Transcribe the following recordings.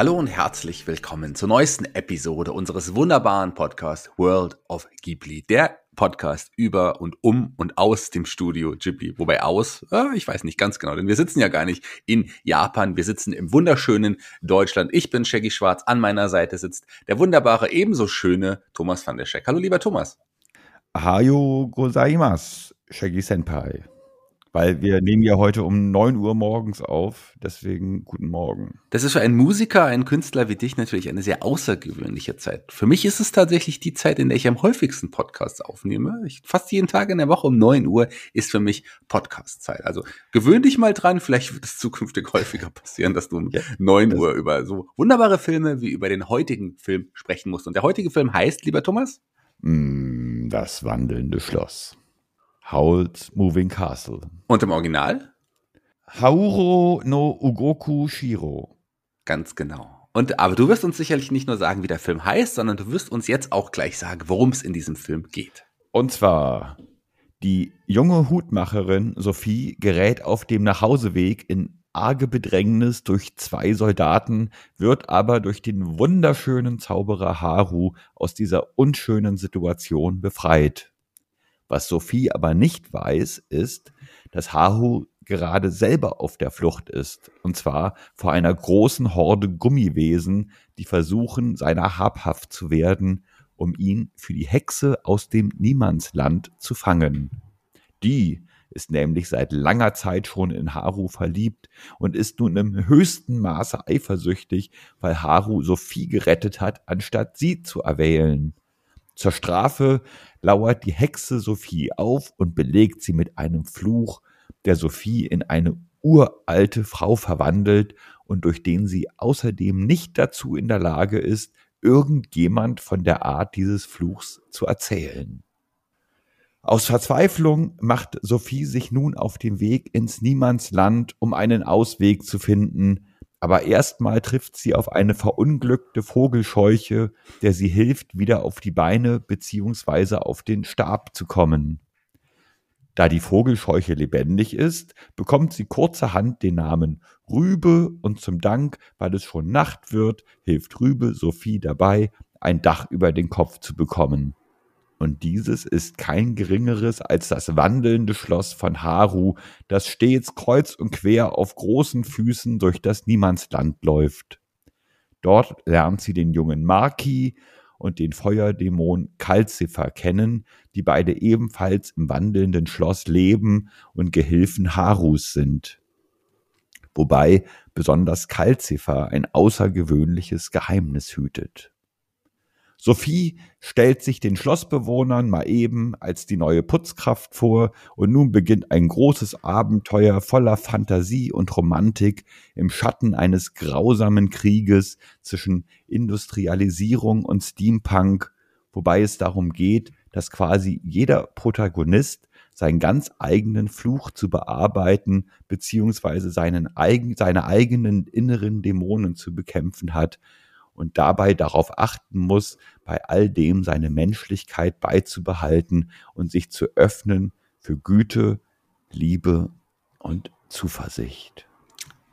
Hallo und herzlich willkommen zur neuesten Episode unseres wunderbaren Podcasts World of Ghibli, der Podcast über und um und aus dem Studio Ghibli. Wobei aus, äh, ich weiß nicht ganz genau, denn wir sitzen ja gar nicht in Japan, wir sitzen im wunderschönen Deutschland. Ich bin Shaggy Schwarz, an meiner Seite sitzt der wunderbare, ebenso schöne Thomas van der Scheck. Hallo lieber Thomas. Hayo gozaimasu, Shaggy Senpai. Weil wir nehmen ja heute um 9 Uhr morgens auf, deswegen guten Morgen. Das ist für einen Musiker, einen Künstler wie dich natürlich eine sehr außergewöhnliche Zeit. Für mich ist es tatsächlich die Zeit, in der ich am häufigsten Podcasts aufnehme. Ich, fast jeden Tag in der Woche um 9 Uhr ist für mich Podcast-Zeit. Also gewöhn dich mal dran, vielleicht wird es zukünftig häufiger passieren, dass du um ja, 9 Uhr über so wunderbare Filme wie über den heutigen Film sprechen musst. Und der heutige Film heißt, lieber Thomas? Mm, das wandelnde Schloss. Howl's Moving Castle. Und im Original? Hauro no Ugoku Shiro. Ganz genau. Und aber du wirst uns sicherlich nicht nur sagen, wie der Film heißt, sondern du wirst uns jetzt auch gleich sagen, worum es in diesem Film geht. Und zwar die junge Hutmacherin Sophie gerät auf dem Nachhauseweg in arge Bedrängnis durch zwei Soldaten, wird aber durch den wunderschönen Zauberer Haru aus dieser unschönen Situation befreit. Was Sophie aber nicht weiß, ist, dass Haru gerade selber auf der Flucht ist. Und zwar vor einer großen Horde Gummiwesen, die versuchen, seiner habhaft zu werden, um ihn für die Hexe aus dem Niemandsland zu fangen. Die ist nämlich seit langer Zeit schon in Haru verliebt und ist nun im höchsten Maße eifersüchtig, weil Haru Sophie gerettet hat, anstatt sie zu erwählen. Zur Strafe lauert die Hexe Sophie auf und belegt sie mit einem Fluch, der Sophie in eine uralte Frau verwandelt und durch den sie außerdem nicht dazu in der Lage ist, irgendjemand von der Art dieses Fluchs zu erzählen. Aus Verzweiflung macht Sophie sich nun auf den Weg ins Niemandsland, um einen Ausweg zu finden, aber erstmal trifft sie auf eine verunglückte Vogelscheuche, der sie hilft, wieder auf die Beine beziehungsweise auf den Stab zu kommen. Da die Vogelscheuche lebendig ist, bekommt sie kurzerhand den Namen Rübe und zum Dank, weil es schon Nacht wird, hilft Rübe Sophie dabei, ein Dach über den Kopf zu bekommen. Und dieses ist kein geringeres als das wandelnde Schloss von Haru, das stets kreuz und quer auf großen Füßen durch das Niemandsland läuft. Dort lernt sie den jungen Maki und den Feuerdämon Calcifer kennen, die beide ebenfalls im wandelnden Schloss leben und Gehilfen Harus sind. Wobei besonders Calcifer ein außergewöhnliches Geheimnis hütet. Sophie stellt sich den Schlossbewohnern mal eben als die neue Putzkraft vor und nun beginnt ein großes Abenteuer voller Fantasie und Romantik im Schatten eines grausamen Krieges zwischen Industrialisierung und Steampunk, wobei es darum geht, dass quasi jeder Protagonist seinen ganz eigenen Fluch zu bearbeiten, beziehungsweise seinen seine eigenen inneren Dämonen zu bekämpfen hat, und dabei darauf achten muss, bei all dem seine Menschlichkeit beizubehalten und sich zu öffnen für Güte, Liebe und Zuversicht.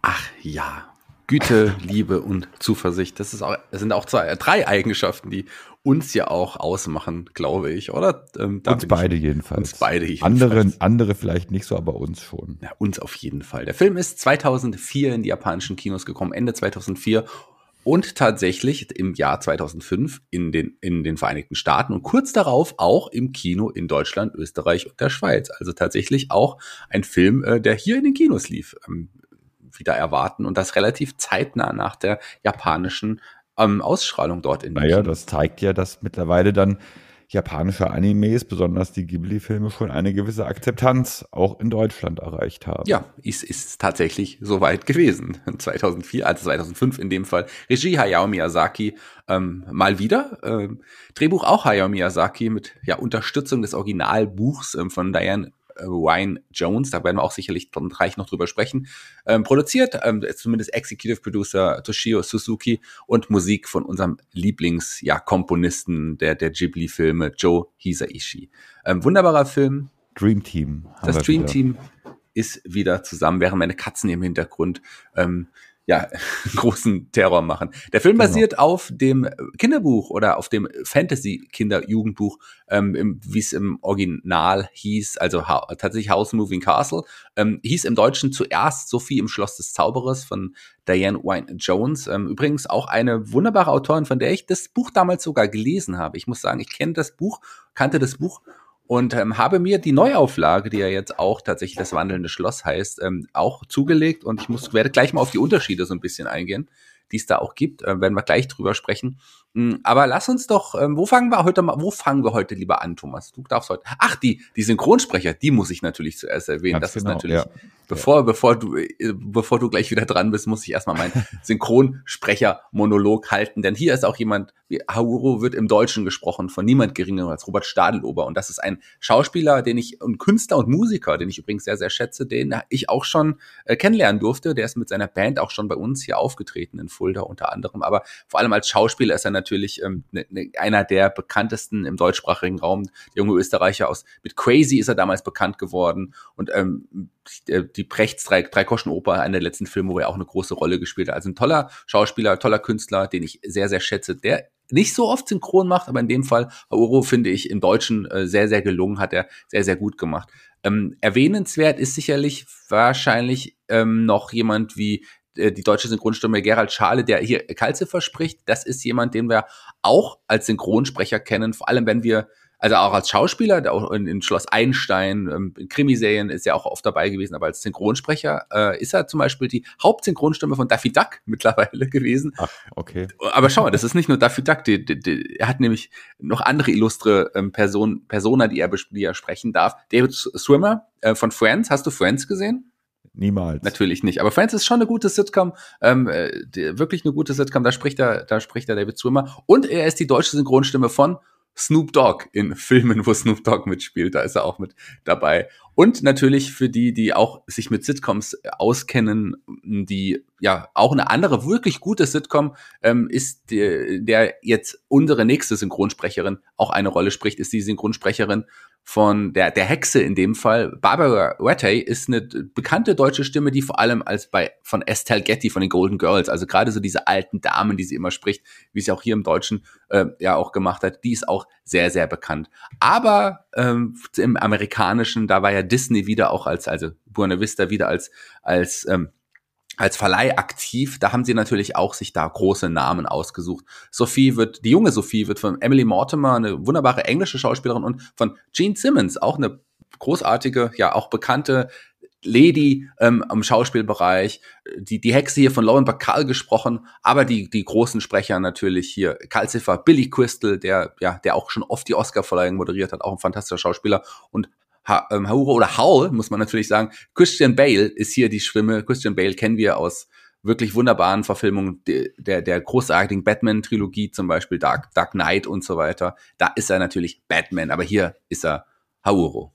Ach ja, Güte, Liebe und Zuversicht. Das, ist auch, das sind auch zwei, drei Eigenschaften, die uns ja auch ausmachen, glaube ich, oder? Ähm, uns beide ich, jedenfalls. Uns beide jedenfalls. Andere, andere vielleicht nicht so, aber uns schon. Ja, uns auf jeden Fall. Der Film ist 2004 in die japanischen Kinos gekommen, Ende 2004 und tatsächlich im Jahr 2005 in den, in den Vereinigten Staaten und kurz darauf auch im Kino in Deutschland, Österreich und der Schweiz. Also tatsächlich auch ein Film, äh, der hier in den Kinos lief, ähm, wieder erwarten und das relativ zeitnah nach der japanischen ähm, Ausstrahlung dort in Naja, das zeigt ja, dass mittlerweile dann japanische Animes, besonders die Ghibli-Filme, schon eine gewisse Akzeptanz auch in Deutschland erreicht haben. Ja, ist, ist tatsächlich soweit gewesen. 2004, also 2005 in dem Fall. Regie Hayao Miyazaki ähm, mal wieder. Ähm, Drehbuch auch Hayao Miyazaki mit ja, Unterstützung des Originalbuchs ähm, von Diane Wayne Jones, da werden wir auch sicherlich gleich noch drüber sprechen, ähm, produziert, ähm, zumindest Executive Producer Toshio Suzuki und Musik von unserem Lieblings-Komponisten ja, der, der Ghibli-Filme, Joe Hisaishi. Ähm, wunderbarer Film. Dream Team. Das Dream wieder. Team ist wieder zusammen, während meine Katzen im Hintergrund ähm, ja, großen Terror machen. Der Film genau. basiert auf dem Kinderbuch oder auf dem Fantasy-Kinder-Jugendbuch, ähm, wie es im Original hieß, also ha tatsächlich House Moving Castle, ähm, hieß im Deutschen zuerst Sophie im Schloss des Zauberers von Diane Wynne Jones. Ähm, übrigens auch eine wunderbare Autorin, von der ich das Buch damals sogar gelesen habe. Ich muss sagen, ich kenne das Buch, kannte das Buch und ähm, habe mir die Neuauflage, die ja jetzt auch tatsächlich das wandelnde Schloss heißt, ähm, auch zugelegt und ich muss werde gleich mal auf die Unterschiede so ein bisschen eingehen, die es da auch gibt, äh, werden wir gleich drüber sprechen. Hm, aber lass uns doch, ähm, wo fangen wir heute mal, wo fangen wir heute lieber an, Thomas? Du darfst heute. Ach, die, die Synchronsprecher, die muss ich natürlich zuerst erwähnen. Ganz das genau, ist natürlich, ja. bevor, bevor du, äh, bevor du gleich wieder dran bist, muss ich erstmal meinen Synchronsprecher-Monolog halten, denn hier ist auch jemand, Hauro wird im Deutschen gesprochen von niemand geringerem als Robert Stadelober und das ist ein Schauspieler, den ich, und Künstler und Musiker, den ich übrigens sehr, sehr schätze, den ich auch schon äh, kennenlernen durfte. Der ist mit seiner Band auch schon bei uns hier aufgetreten in Fulda unter anderem, aber vor allem als Schauspieler ist er natürlich ähm, ne, ne, einer der bekanntesten im deutschsprachigen Raum. Der junge Österreicher aus mit Crazy ist er damals bekannt geworden und ähm, die, die Prechts drei, drei Koschen Oper, einer der letzten Filme, wo er auch eine große Rolle gespielt hat. Also ein toller Schauspieler, toller Künstler, den ich sehr sehr schätze. Der nicht so oft synchron macht, aber in dem Fall Uro finde ich im Deutschen äh, sehr sehr gelungen, hat er sehr sehr gut gemacht. Ähm, erwähnenswert ist sicherlich wahrscheinlich ähm, noch jemand wie äh, die deutsche Synchronstimme Gerald Schale, der hier Kalziffer spricht, das ist jemand, den wir auch als Synchronsprecher kennen, vor allem wenn wir also auch als Schauspieler, auch in, in Schloss Einstein, ähm, in Krimiserien ist er auch oft dabei gewesen, aber als Synchronsprecher äh, ist er zum Beispiel die Hauptsynchronstimme von Daffy Duck mittlerweile gewesen. Ach, okay. Aber schau mal, das ist nicht nur Daffy Duck, die, die, die, er hat nämlich noch andere illustre ähm, Person, Persona, die er, die er sprechen darf. David Swimmer äh, von Friends, hast du Friends gesehen? Niemals. Natürlich nicht. Aber Friends ist schon eine gute Sitcom, ähm, äh, die, wirklich eine gute Sitcom. Da spricht er, da spricht er David Swimmer und er ist die deutsche Synchronstimme von Snoop Dogg in Filmen, wo Snoop Dogg mitspielt. Da ist er auch mit dabei. Und natürlich für die, die auch sich mit Sitcoms auskennen, die ja auch eine andere wirklich gute Sitcom ähm, ist, die, der jetzt unsere nächste Synchronsprecherin auch eine Rolle spricht, ist die Synchronsprecherin von der, der Hexe in dem Fall. Barbara Rattay ist eine bekannte deutsche Stimme, die vor allem als bei von Estelle Getty von den Golden Girls, also gerade so diese alten Damen, die sie immer spricht, wie sie auch hier im Deutschen äh, ja auch gemacht hat, die ist auch sehr, sehr bekannt. Aber ähm, im Amerikanischen, da war ja Disney wieder auch als, also Buena Vista wieder als, als ähm, als Verleih aktiv, da haben sie natürlich auch sich da große Namen ausgesucht. Sophie wird, die junge Sophie wird von Emily Mortimer, eine wunderbare englische Schauspielerin und von Gene Simmons, auch eine großartige, ja auch bekannte Lady ähm, im Schauspielbereich, die, die Hexe hier von Lauren Bacall gesprochen, aber die, die großen Sprecher natürlich hier, Calcifer, Billy Crystal, der, ja, der auch schon oft die Oscar-Verleihung moderiert hat, auch ein fantastischer Schauspieler. Und ha ähm, Hauro oder Howl, muss man natürlich sagen. Christian Bale ist hier die Stimme. Christian Bale kennen wir aus wirklich wunderbaren Verfilmungen der, der, großartigen Batman-Trilogie, zum Beispiel Dark, Dark Knight und so weiter. Da ist er natürlich Batman, aber hier ist er Hauro.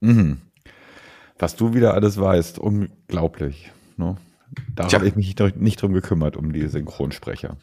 Mhm. Was du wieder alles weißt, unglaublich. Ne? Da habe ich mich nicht drum gekümmert, um die Synchronsprecher.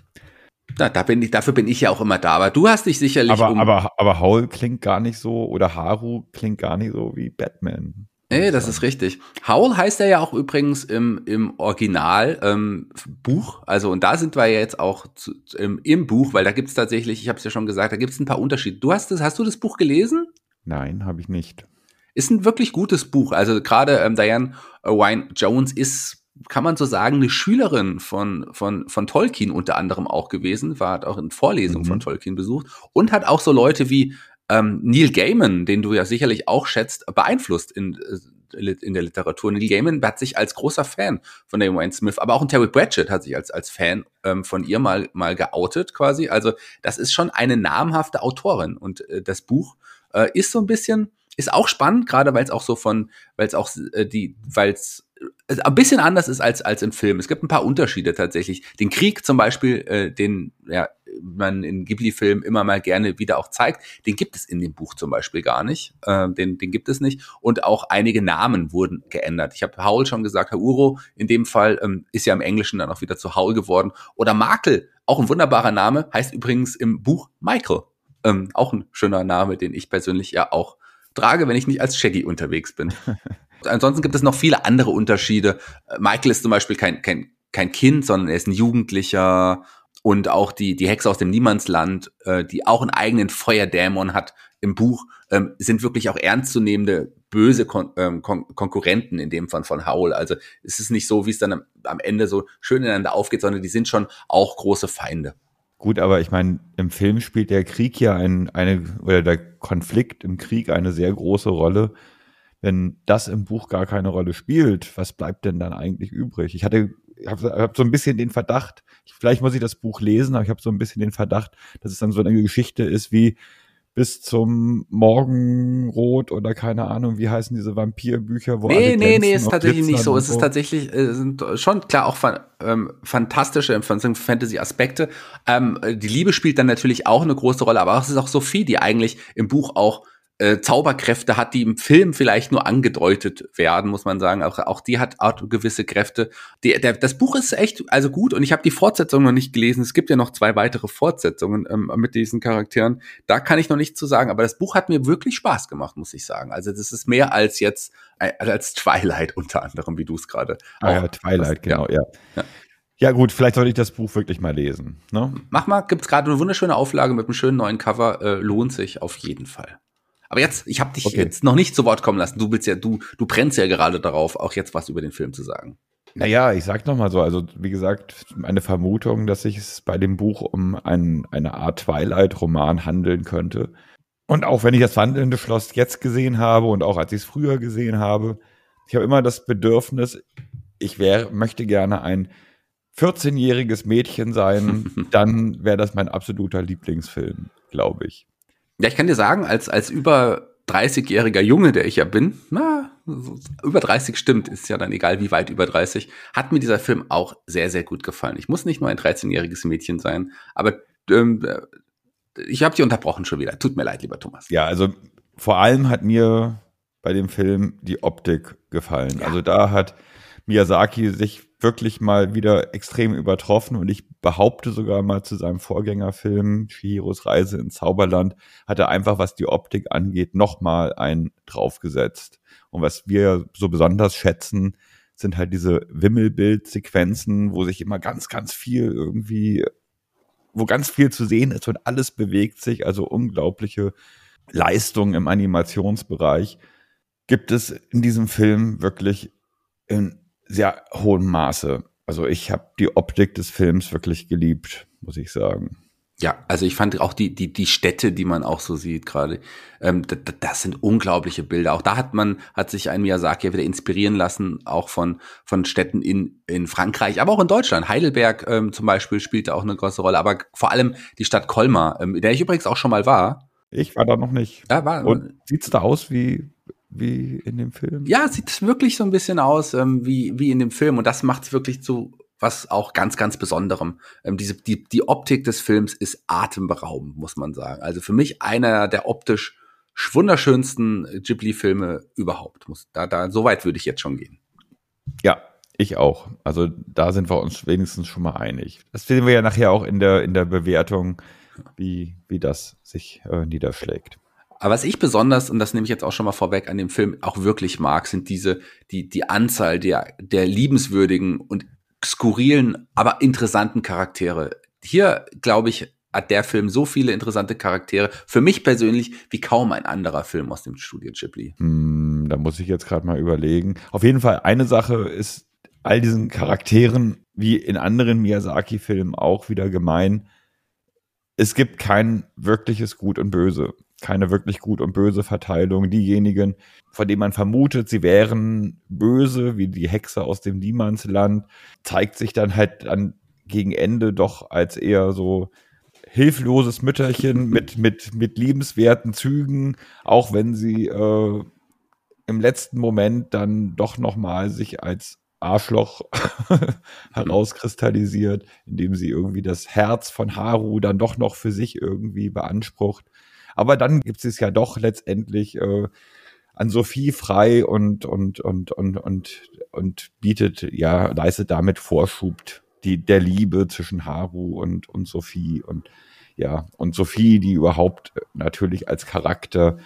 Da, da bin ich, dafür bin ich ja auch immer da. Aber du hast dich sicherlich. Aber, um aber, aber Howl klingt gar nicht so, oder Haru klingt gar nicht so wie Batman. Nee, das ist richtig. Howl heißt er ja auch übrigens im, im Original ähm, Buch. Also, und da sind wir jetzt auch zu, im, im Buch, weil da gibt es tatsächlich, ich habe es ja schon gesagt, da gibt es ein paar Unterschiede. Du hast das, hast du das Buch gelesen? Nein, habe ich nicht. Ist ein wirklich gutes Buch. Also gerade ähm, Diane Wine Jones ist kann man so sagen, eine Schülerin von, von, von Tolkien unter anderem auch gewesen, war hat auch in Vorlesungen mhm. von Tolkien besucht und hat auch so Leute wie ähm, Neil Gaiman, den du ja sicherlich auch schätzt, beeinflusst in äh, in der Literatur. Neil Gaiman hat sich als großer Fan von der Wayne Smith, aber auch ein Terry Pratchett hat sich als, als Fan ähm, von ihr mal, mal geoutet quasi. Also das ist schon eine namhafte Autorin und äh, das Buch äh, ist so ein bisschen, ist auch spannend, gerade weil es auch so von, weil es auch äh, die, weil es ein bisschen anders ist als, als im Film. Es gibt ein paar Unterschiede tatsächlich. Den Krieg zum Beispiel, äh, den ja, man in Ghibli-Filmen immer mal gerne wieder auch zeigt, den gibt es in dem Buch zum Beispiel gar nicht. Äh, den, den gibt es nicht. Und auch einige Namen wurden geändert. Ich habe Howl schon gesagt, Hauro in dem Fall ähm, ist ja im Englischen dann auch wieder zu Howl geworden. Oder Makel, auch ein wunderbarer Name, heißt übrigens im Buch Michael. Ähm, auch ein schöner Name, den ich persönlich ja auch trage, wenn ich nicht als Shaggy unterwegs bin. Ansonsten gibt es noch viele andere Unterschiede. Michael ist zum Beispiel kein, kein, kein Kind, sondern er ist ein Jugendlicher. Und auch die, die Hexe aus dem Niemandsland, äh, die auch einen eigenen Feuerdämon hat im Buch, ähm, sind wirklich auch ernstzunehmende böse Kon ähm, Kon Konkurrenten in dem Fall von Howl. Also es ist nicht so, wie es dann am, am Ende so schön ineinander aufgeht, sondern die sind schon auch große Feinde. Gut, aber ich meine, im Film spielt der Krieg ja ein, eine, oder der Konflikt im Krieg eine sehr große Rolle. Wenn das im Buch gar keine Rolle spielt, was bleibt denn dann eigentlich übrig? Ich hatte, habe hab so ein bisschen den Verdacht, vielleicht muss ich das Buch lesen, aber ich habe so ein bisschen den Verdacht, dass es dann so eine Geschichte ist wie bis zum Morgenrot oder keine Ahnung, wie heißen diese Vampirbücher, wo Nee, nee, nee, ist tatsächlich nicht so. Es ist tatsächlich äh, sind schon klar auch fan, ähm, fantastische Fantasy-Aspekte. Ähm, die Liebe spielt dann natürlich auch eine große Rolle, aber es ist auch Sophie, die eigentlich im Buch auch äh, Zauberkräfte hat, die im Film vielleicht nur angedeutet werden, muss man sagen. Auch, auch die hat auch gewisse Kräfte. Die, der, das Buch ist echt also gut und ich habe die Fortsetzung noch nicht gelesen. Es gibt ja noch zwei weitere Fortsetzungen ähm, mit diesen Charakteren. Da kann ich noch nichts zu sagen, aber das Buch hat mir wirklich Spaß gemacht, muss ich sagen. Also das ist mehr als jetzt äh, als Twilight unter anderem, wie du es gerade. Ah ja, Twilight, hast. genau, ja. ja. Ja gut, vielleicht sollte ich das Buch wirklich mal lesen. Ne? Mach mal, gibt's gerade eine wunderschöne Auflage mit einem schönen neuen Cover, äh, lohnt sich auf jeden Fall. Aber jetzt, ich habe dich okay. jetzt noch nicht zu Wort kommen lassen. Du willst ja, du, du brennst ja gerade darauf, auch jetzt was über den Film zu sagen. Naja, ich sag noch mal so, also wie gesagt, eine Vermutung, dass sich es bei dem Buch um ein, eine Art Twilight-Roman handeln könnte. Und auch wenn ich das Wandelnde Schloss jetzt gesehen habe und auch als ich es früher gesehen habe, ich habe immer das Bedürfnis, ich wäre, möchte gerne ein 14-jähriges Mädchen sein, dann wäre das mein absoluter Lieblingsfilm, glaube ich. Ja, ich kann dir sagen, als, als über 30-jähriger Junge, der ich ja bin, na, über 30 stimmt, ist ja dann egal, wie weit über 30, hat mir dieser Film auch sehr, sehr gut gefallen. Ich muss nicht nur ein 13-jähriges Mädchen sein, aber ähm, ich habe dich unterbrochen schon wieder. Tut mir leid, lieber Thomas. Ja, also vor allem hat mir bei dem Film die Optik gefallen. Ja. Also da hat Miyazaki sich wirklich mal wieder extrem übertroffen und ich behaupte sogar mal zu seinem Vorgängerfilm Shihiros Reise ins Zauberland hat er einfach, was die Optik angeht, nochmal einen draufgesetzt. Und was wir so besonders schätzen, sind halt diese Wimmelbildsequenzen, wo sich immer ganz, ganz viel irgendwie, wo ganz viel zu sehen ist und alles bewegt sich, also unglaubliche Leistung im Animationsbereich gibt es in diesem Film wirklich in sehr hohem Maße. Also ich habe die Optik des Films wirklich geliebt, muss ich sagen. Ja, also ich fand auch die, die, die Städte, die man auch so sieht gerade, ähm, das, das sind unglaubliche Bilder. Auch da hat man, hat sich ein Miyazaki ja wieder inspirieren lassen, auch von, von Städten in, in Frankreich, aber auch in Deutschland. Heidelberg ähm, zum Beispiel spielte auch eine große Rolle, aber vor allem die Stadt Colmar, ähm, in der ich übrigens auch schon mal war. Ich war da noch nicht. Ja, war. Und sieht's da aus wie wie in dem Film? Ja, sieht wirklich so ein bisschen aus ähm, wie, wie in dem Film. Und das macht es wirklich zu was auch ganz, ganz Besonderem. Ähm, diese, die, die Optik des Films ist atemberaubend, muss man sagen. Also für mich einer der optisch wunderschönsten Ghibli-Filme überhaupt. Muss, da, da, so weit würde ich jetzt schon gehen. Ja, ich auch. Also da sind wir uns wenigstens schon mal einig. Das sehen wir ja nachher auch in der, in der Bewertung, wie, wie das sich äh, niederschlägt. Aber was ich besonders, und das nehme ich jetzt auch schon mal vorweg, an dem Film auch wirklich mag, sind diese, die, die Anzahl der, der liebenswürdigen und skurrilen, aber interessanten Charaktere. Hier, glaube ich, hat der Film so viele interessante Charaktere. Für mich persönlich wie kaum ein anderer Film aus dem Studio Ghibli. Hm, da muss ich jetzt gerade mal überlegen. Auf jeden Fall eine Sache ist all diesen Charakteren wie in anderen Miyazaki-Filmen auch wieder gemein. Es gibt kein wirkliches Gut und Böse keine wirklich gut und böse Verteilung. Diejenigen, von denen man vermutet, sie wären böse, wie die Hexe aus dem Niemandsland, zeigt sich dann halt dann gegen Ende doch als eher so hilfloses Mütterchen mit, mit, mit liebenswerten Zügen, auch wenn sie äh, im letzten Moment dann doch nochmal sich als Arschloch herauskristallisiert, indem sie irgendwie das Herz von Haru dann doch noch für sich irgendwie beansprucht. Aber dann gibt es ja doch letztendlich äh, an Sophie frei und, und, und, und, und, und bietet, ja, leistet damit Vorschub die, der Liebe zwischen Haru und, und Sophie und ja, und Sophie, die überhaupt natürlich als Charakter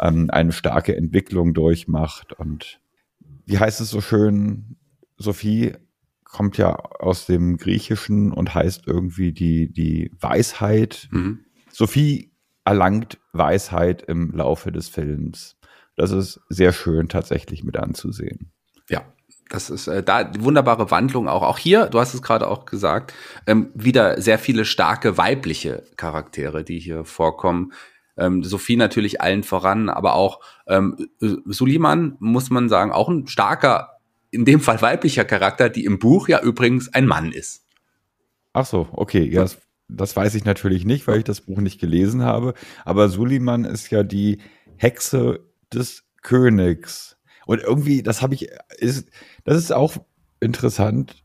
ähm, eine starke Entwicklung durchmacht und wie heißt es so schön, Sophie kommt ja aus dem Griechischen und heißt irgendwie die, die Weisheit. Mhm. Sophie erlangt Weisheit im Laufe des Films. Das ist sehr schön tatsächlich mit anzusehen. Ja, das ist äh, da die wunderbare Wandlung auch. Auch hier, du hast es gerade auch gesagt, ähm, wieder sehr viele starke weibliche Charaktere, die hier vorkommen. Ähm, Sophie natürlich allen voran, aber auch ähm, Suliman, muss man sagen, auch ein starker, in dem Fall weiblicher Charakter, die im Buch ja übrigens ein Mann ist. Ach so, okay, ja, das, das weiß ich natürlich nicht, weil ich das Buch nicht gelesen habe. Aber Suliman ist ja die Hexe des Königs. Und irgendwie, das habe ich, ist, das ist auch interessant.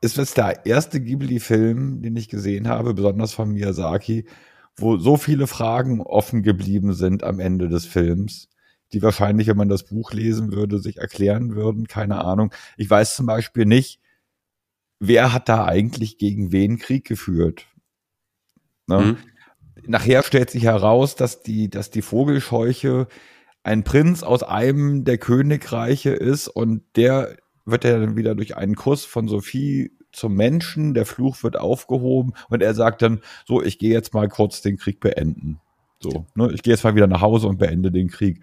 Ist das der erste Ghibli-Film, den ich gesehen habe, besonders von Miyazaki, wo so viele Fragen offen geblieben sind am Ende des Films, die wahrscheinlich, wenn man das Buch lesen würde, sich erklären würden. Keine Ahnung. Ich weiß zum Beispiel nicht, wer hat da eigentlich gegen wen Krieg geführt. Ne? Mhm. Nachher stellt sich heraus, dass die, dass die Vogelscheuche ein Prinz aus einem der Königreiche ist und der wird ja dann wieder durch einen Kuss von Sophie zum Menschen, der Fluch wird aufgehoben und er sagt dann, so, ich gehe jetzt mal kurz den Krieg beenden. So, ne, ich gehe jetzt mal wieder nach Hause und beende den Krieg.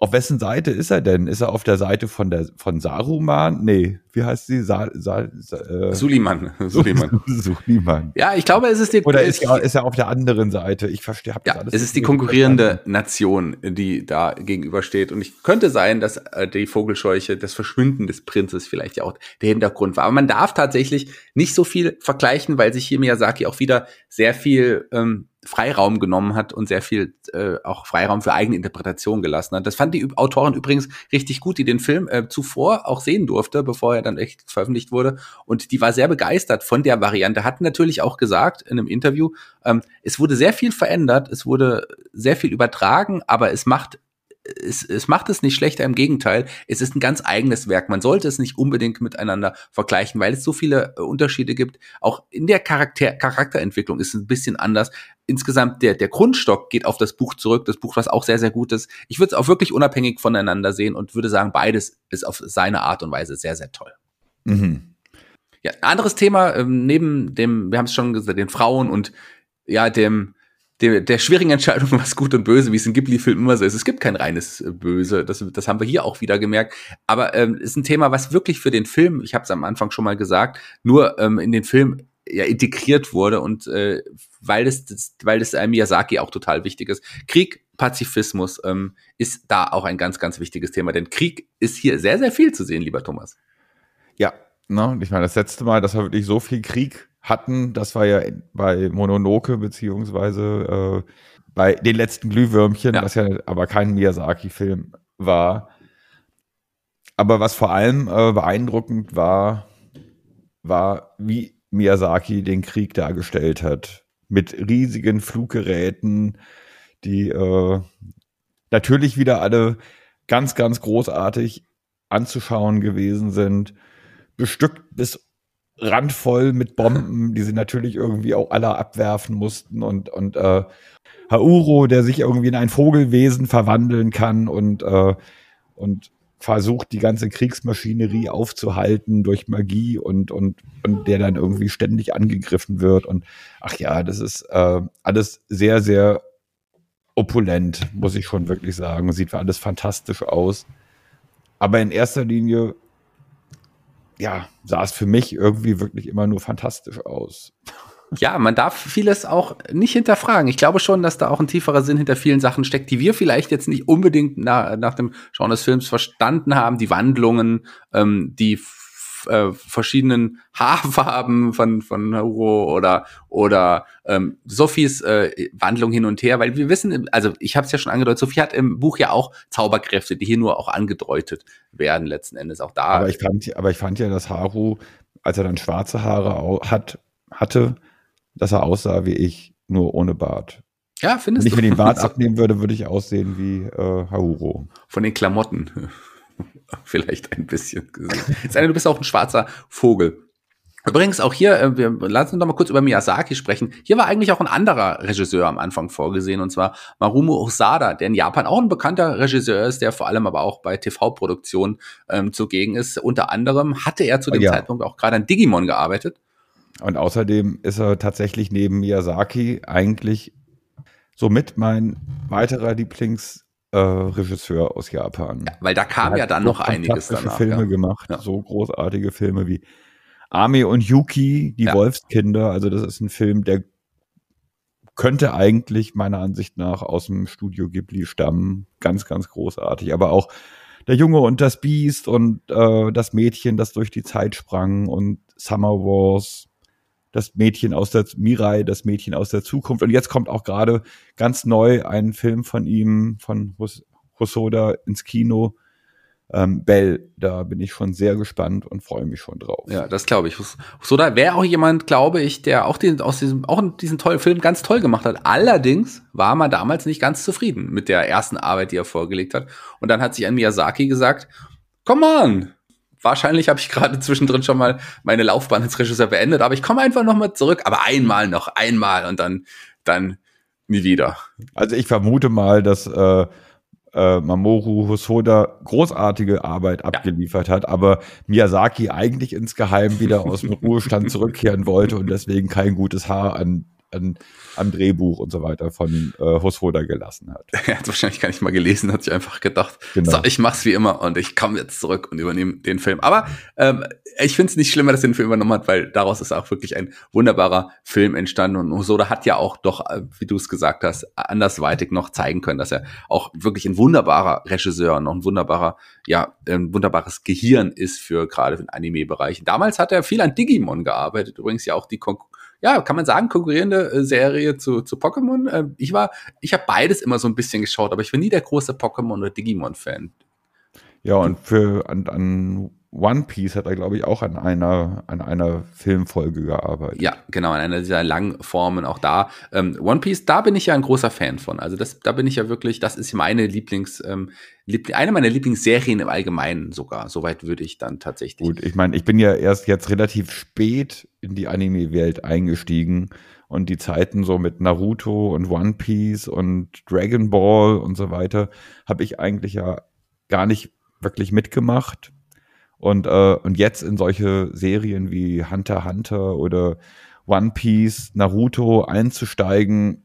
Auf wessen Seite ist er denn? Ist er auf der Seite von der von Saruman? Nee, wie heißt sie? Sa, Sa, Sa, äh, Suliman. Suliman. Suliman. Ja, ich glaube, es ist die Oder ist, er, ist er auf der anderen Seite? Ich verstehe. Ja, alles es ist die konkurrierende Nation, die da gegenübersteht. Und ich könnte sein, dass äh, die Vogelscheuche, das Verschwinden des Prinzes vielleicht ja auch der Hintergrund war. Aber man darf tatsächlich nicht so viel vergleichen, weil sich hier Miyazaki auch wieder sehr viel ähm, Freiraum genommen hat und sehr viel äh, auch Freiraum für eigene Interpretation gelassen hat. Das fand die Autorin übrigens richtig gut, die den Film äh, zuvor auch sehen durfte, bevor er dann echt veröffentlicht wurde. Und die war sehr begeistert von der Variante. Hat natürlich auch gesagt in einem Interview, ähm, es wurde sehr viel verändert, es wurde sehr viel übertragen, aber es macht es, es macht es nicht schlechter, im Gegenteil, es ist ein ganz eigenes Werk. Man sollte es nicht unbedingt miteinander vergleichen, weil es so viele äh, Unterschiede gibt. Auch in der Charakter Charakterentwicklung ist es ein bisschen anders. Insgesamt, der, der Grundstock geht auf das Buch zurück, das Buch, was auch sehr, sehr gut ist. Ich würde es auch wirklich unabhängig voneinander sehen und würde sagen, beides ist auf seine Art und Weise sehr, sehr toll. Mhm. Ja, ein anderes Thema, ähm, neben dem, wir haben es schon gesagt, den Frauen und ja, dem, der, der schwierigen Entscheidung, was gut und böse, wie es in Ghibli-Filmen immer so ist. Es gibt kein reines äh, Böse, das, das haben wir hier auch wieder gemerkt. Aber ähm, ist ein Thema, was wirklich für den Film, ich habe es am Anfang schon mal gesagt, nur ähm, in den Film ja integriert wurde und äh, weil es das, weil das äh, Miyazaki auch total wichtig ist. Krieg, Pazifismus ähm, ist da auch ein ganz, ganz wichtiges Thema, denn Krieg ist hier sehr, sehr viel zu sehen, lieber Thomas. Ja, ne, ich meine, das letzte Mal, dass wir wirklich so viel Krieg hatten. Das war ja bei Mononoke beziehungsweise äh, bei den letzten Glühwürmchen, ja. was ja aber kein Miyazaki-Film war. Aber was vor allem äh, beeindruckend war, war, wie Miyazaki den Krieg dargestellt hat. Mit riesigen Fluggeräten, die äh, natürlich wieder alle ganz, ganz großartig anzuschauen gewesen sind. Bestückt bis randvoll mit Bomben, die sie natürlich irgendwie auch alle abwerfen mussten und, und äh, Hauro, der sich irgendwie in ein Vogelwesen verwandeln kann und, äh, und versucht, die ganze Kriegsmaschinerie aufzuhalten durch Magie und, und, und der dann irgendwie ständig angegriffen wird. Und ach ja, das ist äh, alles sehr, sehr opulent, muss ich schon wirklich sagen. Sieht alles fantastisch aus. Aber in erster Linie ja, sah es für mich irgendwie wirklich immer nur fantastisch aus. Ja, man darf vieles auch nicht hinterfragen. Ich glaube schon, dass da auch ein tieferer Sinn hinter vielen Sachen steckt, die wir vielleicht jetzt nicht unbedingt nach, nach dem Schauen des Films verstanden haben. Die Wandlungen, ähm, die äh, verschiedenen Haarfarben von, von Huro oder, oder ähm, Sophies äh, Wandlung hin und her, weil wir wissen, also ich habe es ja schon angedeutet, Sophie hat im Buch ja auch Zauberkräfte, die hier nur auch angedeutet werden, letzten Endes auch da. Aber ich fand, aber ich fand ja, dass Haru, als er dann schwarze Haare hat, hatte, dass er aussah wie ich, nur ohne Bart. Ja, findest Wenn ich mir den Bart abnehmen würde, würde ich aussehen wie äh, Hahuro. Von den Klamotten. Vielleicht ein bisschen gesehen. Sei denn, du bist auch ein schwarzer Vogel. Übrigens auch hier, äh, wir lassen uns noch mal kurz über Miyazaki sprechen. Hier war eigentlich auch ein anderer Regisseur am Anfang vorgesehen, und zwar Marumo Osada, der in Japan auch ein bekannter Regisseur ist, der vor allem aber auch bei TV-Produktionen ähm, zugegen ist. Unter anderem hatte er zu dem Ja. Zeitpunkt auch gerade an Digimon gearbeitet. Und außerdem ist er tatsächlich neben Miyazaki eigentlich somit mein weiterer Lieblingsregisseur äh, Regisseur aus Japan. Weil da kam ja dann so noch einiges danach. Filme ja. gemacht, Ja. so großartige Filme wie Ami und Yuki, die Ja. Wolfskinder. Also das ist ein Film, der könnte eigentlich meiner Ansicht nach aus dem Studio Ghibli stammen. Ganz, ganz großartig. Aber auch der Junge und das Biest und äh, das Mädchen, das durch die Zeit sprang und Summer Wars, das Mädchen aus der Mirai, das Mädchen aus der Zukunft. Und jetzt kommt auch gerade ganz neu ein Film von ihm, von Hos Hosoda ins Kino. Ähm, Bell, da bin ich schon sehr gespannt und freue mich schon drauf. Ja, das glaube ich. So, da wäre auch jemand, glaube ich, der auch den, aus diesem, auch diesen tollen Film ganz toll gemacht hat. Allerdings war man damals nicht ganz zufrieden mit der ersten Arbeit, die er vorgelegt hat. Und dann hat sich an Miyazaki gesagt, come on! Wahrscheinlich habe ich gerade zwischendrin schon mal meine Laufbahn als Regisseur beendet, aber ich komme einfach noch mal zurück, aber einmal noch, einmal und dann, dann nie wieder. Also ich vermute mal, dass äh, äh, Mamoru Hosoda großartige Arbeit abgeliefert hat, aber Miyazaki eigentlich insgeheim wieder aus dem Ruhestand zurückkehren wollte und deswegen kein gutes Haar an, an am Drehbuch und so weiter von äh, Hosoda gelassen hat. Er hat wahrscheinlich gar nicht mal gelesen, hat sich einfach gedacht, Genau. so, ich mach's wie immer und ich komme jetzt zurück und übernehme den Film. Aber ähm, ich finde es nicht schlimmer, dass er den Film übernommen hat, weil daraus ist auch wirklich ein wunderbarer Film entstanden. Und Hosoda hat ja auch doch, äh, wie du es gesagt hast, andersweitig noch zeigen können, dass er auch wirklich ein wunderbarer Regisseur und noch ein wunderbarer, ja, ein wunderbares Gehirn ist für gerade den Anime-Bereich. Damals hat er viel an Digimon gearbeitet, übrigens ja auch die Kon ja, kann man sagen, konkurrierende äh, Serie zu, zu Pokémon. Äh, ich war, ich habe beides immer so ein bisschen geschaut, aber ich war nie der große Pokémon oder Digimon-Fan. Ja, und für an, an One Piece hat er, glaube ich, auch an einer, an einer Filmfolge gearbeitet. Ja, genau, in einer dieser langen Formen auch da. Ähm, One Piece, da bin ich ja ein großer Fan von. Also das, da bin ich ja wirklich, das ist meine Lieblings, ähm, Liebling, eine meiner Lieblingsserien im Allgemeinen sogar. Soweit würde ich dann tatsächlich. Gut, ich meine, ich bin ja erst jetzt relativ spät in die Anime-Welt eingestiegen und die Zeiten so mit Naruto und One Piece und Dragon Ball und so weiter habe ich eigentlich ja gar nicht wirklich mitgemacht. Und, äh, und jetzt in solche Serien wie Hunter Hunter oder One Piece, Naruto einzusteigen,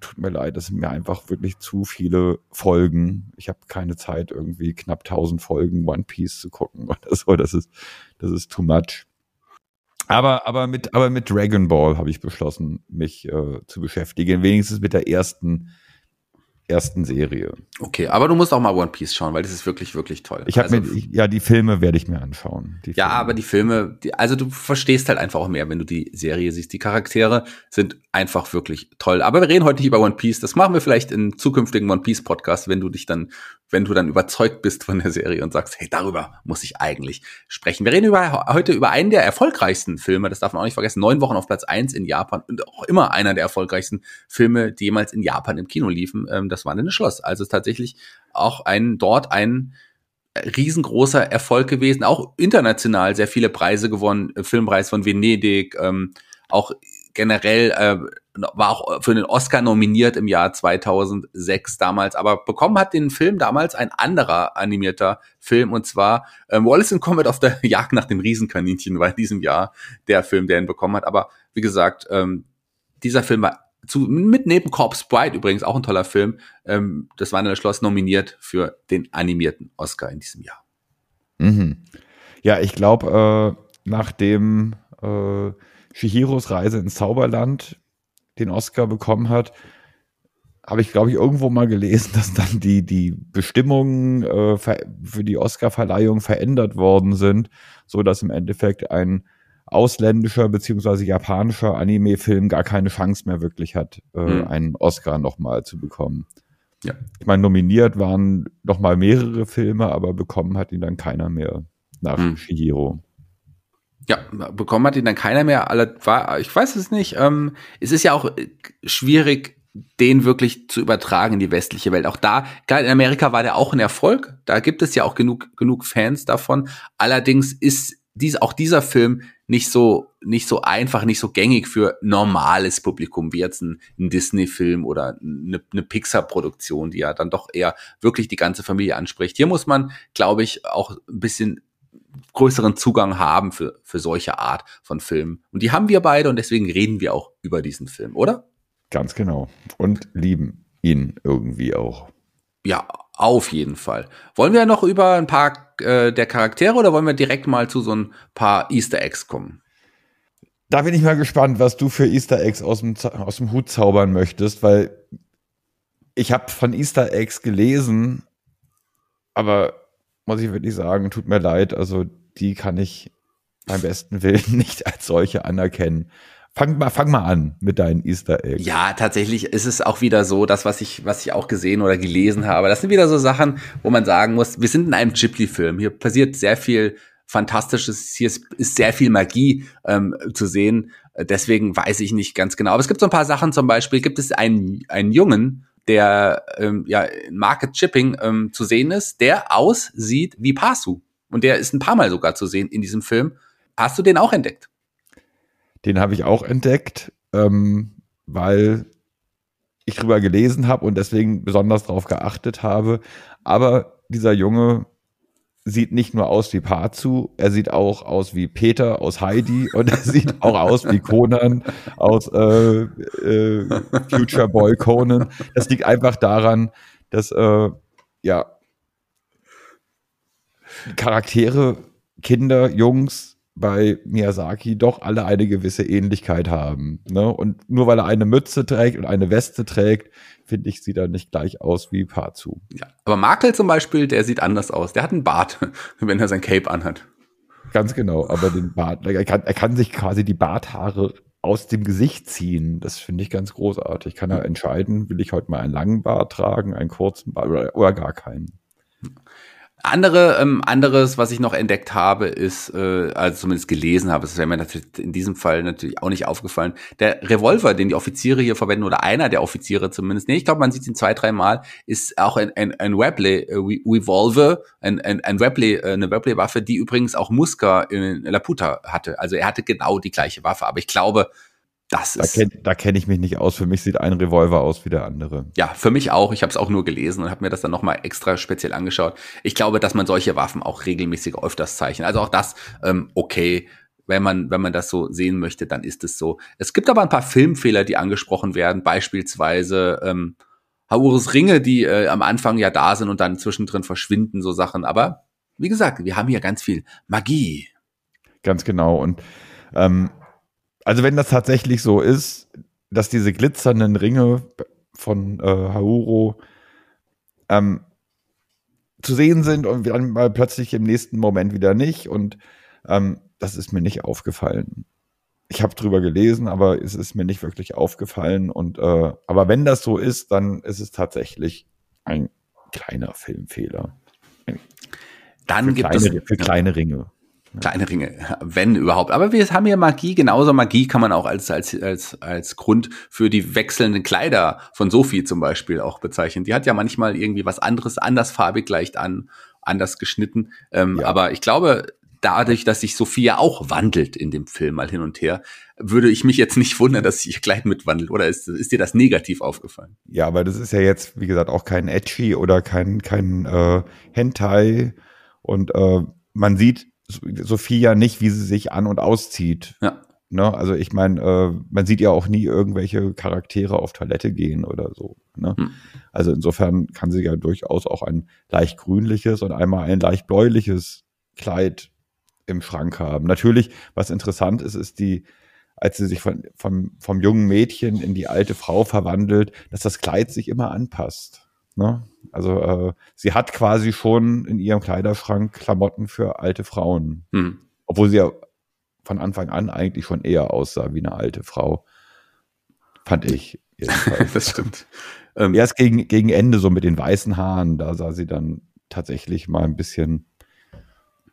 tut mir leid, das sind mir einfach wirklich zu viele Folgen. Ich habe keine Zeit, irgendwie knapp 1000 Folgen One Piece zu gucken oder so. Das ist, das ist too much. Aber, aber mit, aber mit Dragon Ball habe ich beschlossen, mich äh, zu beschäftigen. Wenigstens mit der ersten, ersten Serie. Okay, aber du musst auch mal One Piece schauen, weil das ist wirklich, wirklich toll. Ich habe Also, mir, ich, ja, die Filme werde ich mir anschauen. Ja, aber die Filme, die, also du verstehst halt einfach auch mehr, wenn du die Serie siehst. Die Charaktere sind einfach wirklich toll. Aber wir reden heute nicht über One Piece. Das machen wir vielleicht in zukünftigen One Piece Podcast, wenn du dich dann, wenn du dann überzeugt bist von der Serie und sagst, hey, darüber muss ich eigentlich sprechen. Wir reden über, heute über einen der erfolgreichsten Filme. Das darf man auch nicht vergessen. Neun Wochen auf Platz eins in Japan und auch immer einer der erfolgreichsten Filme, die jemals in Japan im Kino liefen. Ähm, das Wandelnde Schloss. Also tatsächlich auch ein, dort ein riesengroßer Erfolg gewesen, auch international sehr viele Preise gewonnen, äh, Filmpreis von Venedig, ähm, auch generell äh, war auch für den Oscar nominiert im Jahr 2006 damals, aber bekommen hat den Film damals ein anderer animierter Film und zwar ähm, Wallace and Combat auf der Jagd nach dem Riesenkaninchen war in diesem Jahr der Film, der ihn bekommen hat, aber wie gesagt, ähm, dieser Film war zu, mit neben Corpse Bride übrigens auch ein toller Film, ähm, das Wandelnde Schloss nominiert für den animierten Oscar in diesem Jahr. Mhm. Ja, ich glaube, äh, nachdem äh, Shihiros Reise ins Zauberland den Oscar bekommen hat, habe ich, glaube ich, irgendwo mal gelesen, dass dann die, die Bestimmungen äh, für die Oscar-Verleihung verändert worden sind, so dass im Endeffekt ein ausländischer beziehungsweise japanischer Anime-Film gar keine Chance mehr wirklich hat, äh, mhm. einen Oscar nochmal zu bekommen. Ja. Ich meine, nominiert waren nochmal mehrere Filme, aber bekommen hat ihn dann keiner mehr nach mhm. Shihiro. Ja, bekommen hat ihn dann keiner mehr. Ich weiß es nicht. Ähm, es ist ja auch schwierig, den wirklich zu übertragen in die westliche Welt. Auch da, klar, in Amerika war der auch ein Erfolg. Da gibt es ja auch genug, genug Fans davon. Allerdings ist dies, auch dieser Film nicht so, nicht so einfach, nicht so gängig für normales Publikum, wie jetzt ein, ein Disney-Film oder eine, eine Pixar-Produktion, die ja dann doch eher wirklich die ganze Familie anspricht. Hier muss man, glaube ich, auch ein bisschen größeren Zugang haben für, für solche Art von Filmen. Und die haben wir beide und deswegen reden wir auch über diesen Film, oder? Ganz genau. Und lieben ihn irgendwie auch. Ja, auf jeden Fall. Wollen wir noch über ein paar äh, der Charaktere oder wollen wir direkt mal zu so ein paar Easter Eggs kommen? Da bin ich mal gespannt, was du für Easter Eggs aus dem, aus dem Hut zaubern möchtest, weil ich habe von Easter Eggs gelesen, aber muss ich wirklich sagen, tut mir leid, also die kann ich beim besten Willen nicht als solche anerkennen. Fang mal, fang mal an mit deinen Easter Eggs. Ja, tatsächlich ist es auch wieder so, das, was ich, was ich auch gesehen oder gelesen habe. Das sind wieder so Sachen, wo man sagen muss, wir sind in einem Ghibli-Film. Hier passiert sehr viel Fantastisches. Hier ist, ist sehr viel Magie ähm, zu sehen. Deswegen weiß ich nicht ganz genau. Aber es gibt so ein paar Sachen. Zum Beispiel gibt es einen, einen Jungen, der ähm, ja Market Chipping ähm, zu sehen ist, der aussieht wie Pasu. Und der ist ein paar Mal sogar zu sehen in diesem Film. Hast du den auch entdeckt? Den habe ich auch entdeckt, ähm, weil ich drüber gelesen habe und deswegen besonders darauf geachtet habe. Aber dieser Junge sieht nicht nur aus wie Pazu, er sieht auch aus wie Peter aus Heidi und er sieht auch aus wie Conan aus äh, äh, Future Boy Conan. Das liegt einfach daran, dass äh, ja Charaktere, Kinder, Jungs bei Miyazaki doch alle eine gewisse Ähnlichkeit haben. Ne? Und nur weil er eine Mütze trägt und eine Weste trägt, finde ich, sieht er nicht gleich aus wie Pazu. Ja, aber Makel zum Beispiel, der sieht anders aus. Der hat einen Bart, wenn er sein Cape anhat. Ganz genau, aber den Bart, er kann, er kann sich quasi die Barthaare aus dem Gesicht ziehen. Das finde ich ganz großartig. Kann er entscheiden, will ich heute mal einen langen Bart tragen, einen kurzen Bart oder, oder gar keinen. Andere, ähm, anderes, was ich noch entdeckt habe, ist, äh, also zumindest gelesen habe, es wäre mir natürlich in diesem Fall natürlich auch nicht aufgefallen, der Revolver, den die Offiziere hier verwenden, oder einer der Offiziere zumindest, nee, ich glaube, man sieht ihn zwei, drei Mal, ist auch ein, ein, ein Webley, äh, Revolver, ein, ein, ein Webley, äh, eine Webley-Waffe, die übrigens auch Muska in Laputa hatte. Also er hatte genau die gleiche Waffe, aber ich glaube, das da kenne kenn ich mich nicht aus. Für mich sieht ein Revolver aus wie der andere. Ja, für mich auch. Ich habe es auch nur gelesen und habe mir das dann nochmal extra speziell angeschaut. Ich glaube, dass man solche Waffen auch regelmäßig öfters zeichnet. Also auch das ähm, okay. Wenn man, wenn man das so sehen möchte, dann ist es so. Es gibt aber ein paar Filmfehler, die angesprochen werden. Beispielsweise ähm, Haurus Ringe, die äh, am Anfang ja da sind und dann zwischendrin verschwinden, so Sachen. Aber wie gesagt, wir haben hier ganz viel Magie. Ganz genau. Und ähm, also wenn das tatsächlich so ist, dass diese glitzernden Ringe von äh, Hauro ähm, zu sehen sind und dann mal plötzlich im nächsten Moment wieder nicht. Und ähm, das ist mir nicht aufgefallen. Ich habe drüber gelesen, aber es ist mir nicht wirklich aufgefallen. Und äh, aber wenn das so ist, dann ist es tatsächlich ein kleiner Filmfehler. Dann für gibt kleine, es für kleine Ringe. Kleine Ringe, wenn überhaupt. Aber wir haben hier Magie, genauso Magie kann man auch als, als, als, als Grund für die wechselnden Kleider von Sophie zum Beispiel auch bezeichnen. Die hat ja manchmal irgendwie was anderes, andersfarbig leicht an, anders geschnitten. Ähm, ja. Aber ich glaube, dadurch, dass sich Sophia auch wandelt in dem Film mal hin und her, würde ich mich jetzt nicht wundern, dass sich ihr Kleid mitwandelt. Oder ist, ist dir das negativ aufgefallen? Ja, aber das ist ja jetzt, wie gesagt, auch kein Edgy oder kein, kein äh, Hentai. Und äh, man sieht Sophie ja nicht, wie sie sich an- und auszieht. Ja. Ne? Also ich meine, äh, man sieht ja auch nie irgendwelche Charaktere auf Toilette gehen oder so. Ne? Hm. Also insofern kann sie ja durchaus auch ein leicht grünliches und einmal ein leicht bläuliches Kleid im Schrank haben. Natürlich, was interessant ist, ist die als sie sich von, vom, vom jungen Mädchen in die alte Frau verwandelt, dass das Kleid sich immer anpasst. Ne? Also äh, sie hat quasi schon in ihrem Kleiderschrank Klamotten für alte Frauen. Hm. Obwohl sie ja von Anfang an eigentlich schon eher aussah wie eine alte Frau. Fand ich. das stimmt. Ähm, Erst gegen, gegen Ende so mit den weißen Haaren, da sah sie dann tatsächlich mal ein bisschen